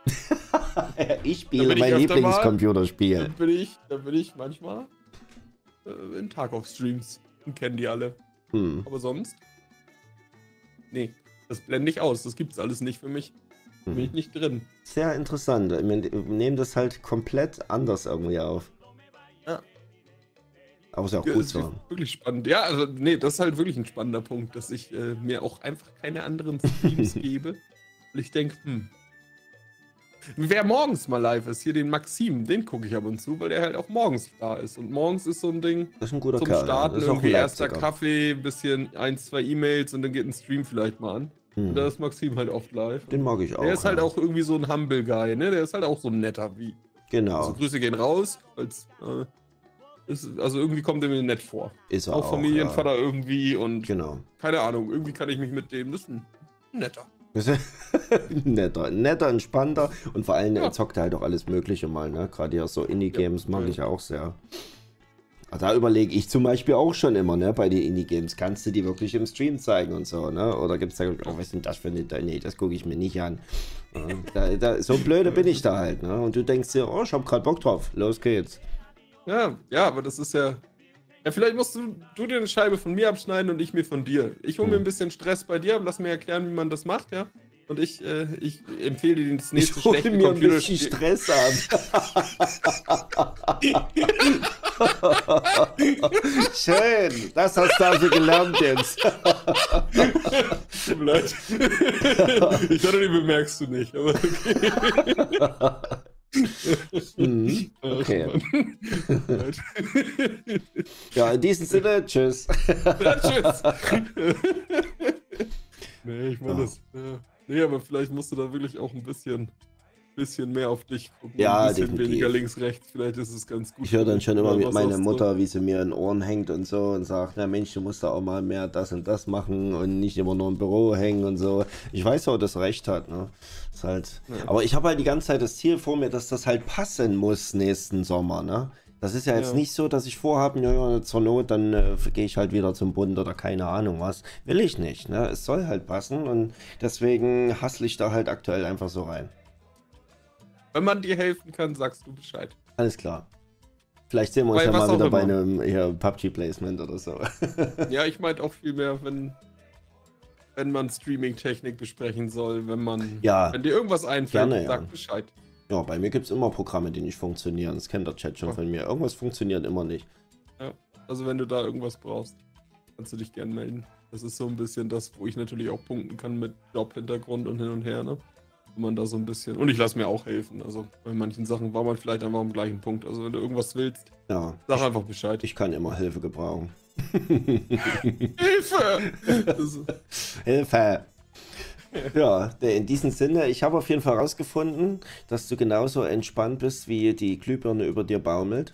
<laughs> ich spiele mein. Lieblingscomputerspiel. Dann bin ich, dann bin ich manchmal äh, in Tag auf Streams und kennen die alle. Hm. Aber sonst? Nee, das blende ich aus. Das gibt's alles nicht für mich. Bin ich Hm. nicht drin. Sehr interessant. Wir nehmen das halt komplett anders irgendwie auf. Ja. Aber ist ja auch Ja, gut so. Wirklich spannend. Ja, also, nee, das ist halt wirklich ein spannender Punkt, dass ich äh, mir auch einfach keine anderen Streams <laughs> gebe. Weil ich denke, hm. Wer morgens mal live ist, hier den Maxim, den gucke ich ab und zu, weil der halt auch morgens da ist. Und morgens ist so ein Ding Das ist ein guter zum Kerl. ja. Starten, irgendwie ein erster. Kaffee, bisschen ein, zwei E-Mails und dann geht ein Stream vielleicht mal an. Und da Hm. ist Maxim halt oft live. Den mag ich auch. der ist halt ja. auch irgendwie so ein Humble Guy, ne? Der ist halt auch so ein netter wie. Genau. Also Grüße gehen raus. Als, äh, ist, also irgendwie kommt er mir nett vor. ist er Auch auch. Familienvater irgendwie und Ja. Genau. keine Ahnung, irgendwie kann ich mich mit dem, das ist ein netter. <laughs> netter, netter, entspannter und vor allem Ja. er zockt halt auch alles Mögliche mal, ne? Gerade hier so Indie-Games mag Ja. ich auch sehr. Aber Da überlege ich zum Beispiel auch schon immer, ne? Bei den Indie-Games, kannst du die wirklich im Stream zeigen und so, ne? Oder gibt es da, oh, was ist denn das für eine, nee, das gucke ich mir nicht an. Ja, da, da, so blöde bin ich da halt, ne? Und du denkst dir, oh, ich hab grad Bock drauf, los geht's. Ja, ja, aber das ist ja. Ja, vielleicht musst du, du dir eine Scheibe von mir abschneiden und ich mir von dir. Ich hole mir Hm. ein bisschen Stress bei dir, lass mir erklären, wie man das macht, ja. Und ich, äh, ich empfehle dir das nächste Ich hole schlechte mir ein bisschen. Stress ab. <laughs> Schön, das hast du also gelernt jetzt. Tut mir leid. ich dachte, die bemerkst du nicht, aber okay. <laughs> Mhm, <laughs> Okay. Ja, in diesem Sinne, tschüss. ja, tschüss. <laughs> nee, ich meine Ja. das. Ja. Nee, aber vielleicht musst du da wirklich auch ein bisschen, bisschen mehr auf dich gucken. Ja, ein bisschen definitiv. weniger links, rechts. Vielleicht ist es ganz gut. Ich höre dann schon immer mit meiner? Mutter, wie sie mir in Ohren hängt und so und sagt, na Mensch, du musst da auch mal mehr das und das machen und nicht immer nur im Büro hängen und so. Ich weiß auch, dass recht hat, ne? Ist halt. Ja. Aber ich habe halt die ganze Zeit das Ziel vor mir, dass das halt passen muss nächsten Sommer, ne? Das ist ja jetzt Ja. nicht so, dass ich vorhabe, ja, ja, zur Not, dann äh, gehe ich halt wieder zum Bund oder keine Ahnung was. Will ich nicht, ne? Es soll halt passen und deswegen hassle ich da halt aktuell einfach so rein. Wenn man dir helfen kann, sagst du Bescheid. Alles klar. Vielleicht sehen wir uns Bei ja mal wieder bei einem hier, PUBG-Placement oder so. <laughs> Ja, ich meinte auch viel mehr, wenn, wenn man Streaming-Technik besprechen soll, wenn man. Ja, Wenn dir irgendwas einfällt, Gerne, ja. sag Bescheid. ja, bei mir gibt es immer Programme, die nicht funktionieren. Das kennt der Chat schon Ja. von mir. Irgendwas funktioniert immer nicht. Also wenn du da irgendwas brauchst, kannst du dich gern melden. Das ist so ein bisschen das, wo ich natürlich auch punkten kann mit Jobhintergrund und hin und her, ne? Wenn man da so ein bisschen. Und ich lasse mir auch helfen. Also bei manchen Sachen war man vielleicht einfach am gleichen Punkt. Also wenn du irgendwas willst, Ja, sag einfach Bescheid. ich kann immer Hilfe gebrauchen. <laughs> Hilfe! Ist, Hilfe! Ja, in diesem Sinne, ich habe auf jeden Fall herausgefunden, dass du genauso entspannt bist, wie die Glühbirne über dir baumelt.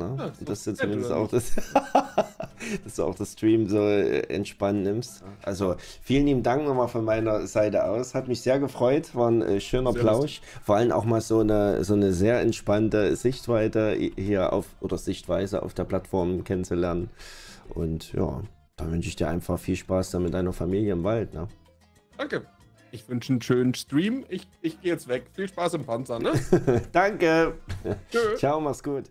Na? Ja, dass du nett, zumindest auch das, <laughs> dass du auch das Stream so äh, entspannt nimmst. Also vielen lieben Dank nochmal von meiner Seite aus. Hat mich sehr gefreut, war ein äh, schöner Sehr Plausch. Vor allem auch mal so eine, so eine sehr entspannte Sichtweite hier auf oder Sichtweise auf der Plattform kennenzulernen. Und ja, da wünsche ich dir einfach viel Spaß dann mit deiner Familie im Wald. Ne? danke. Ich wünsche einen schönen Stream. Ich, ich gehe jetzt weg. Viel Spaß im Panzer, ne? <laughs> Danke. Tschö. Ciao, mach's gut.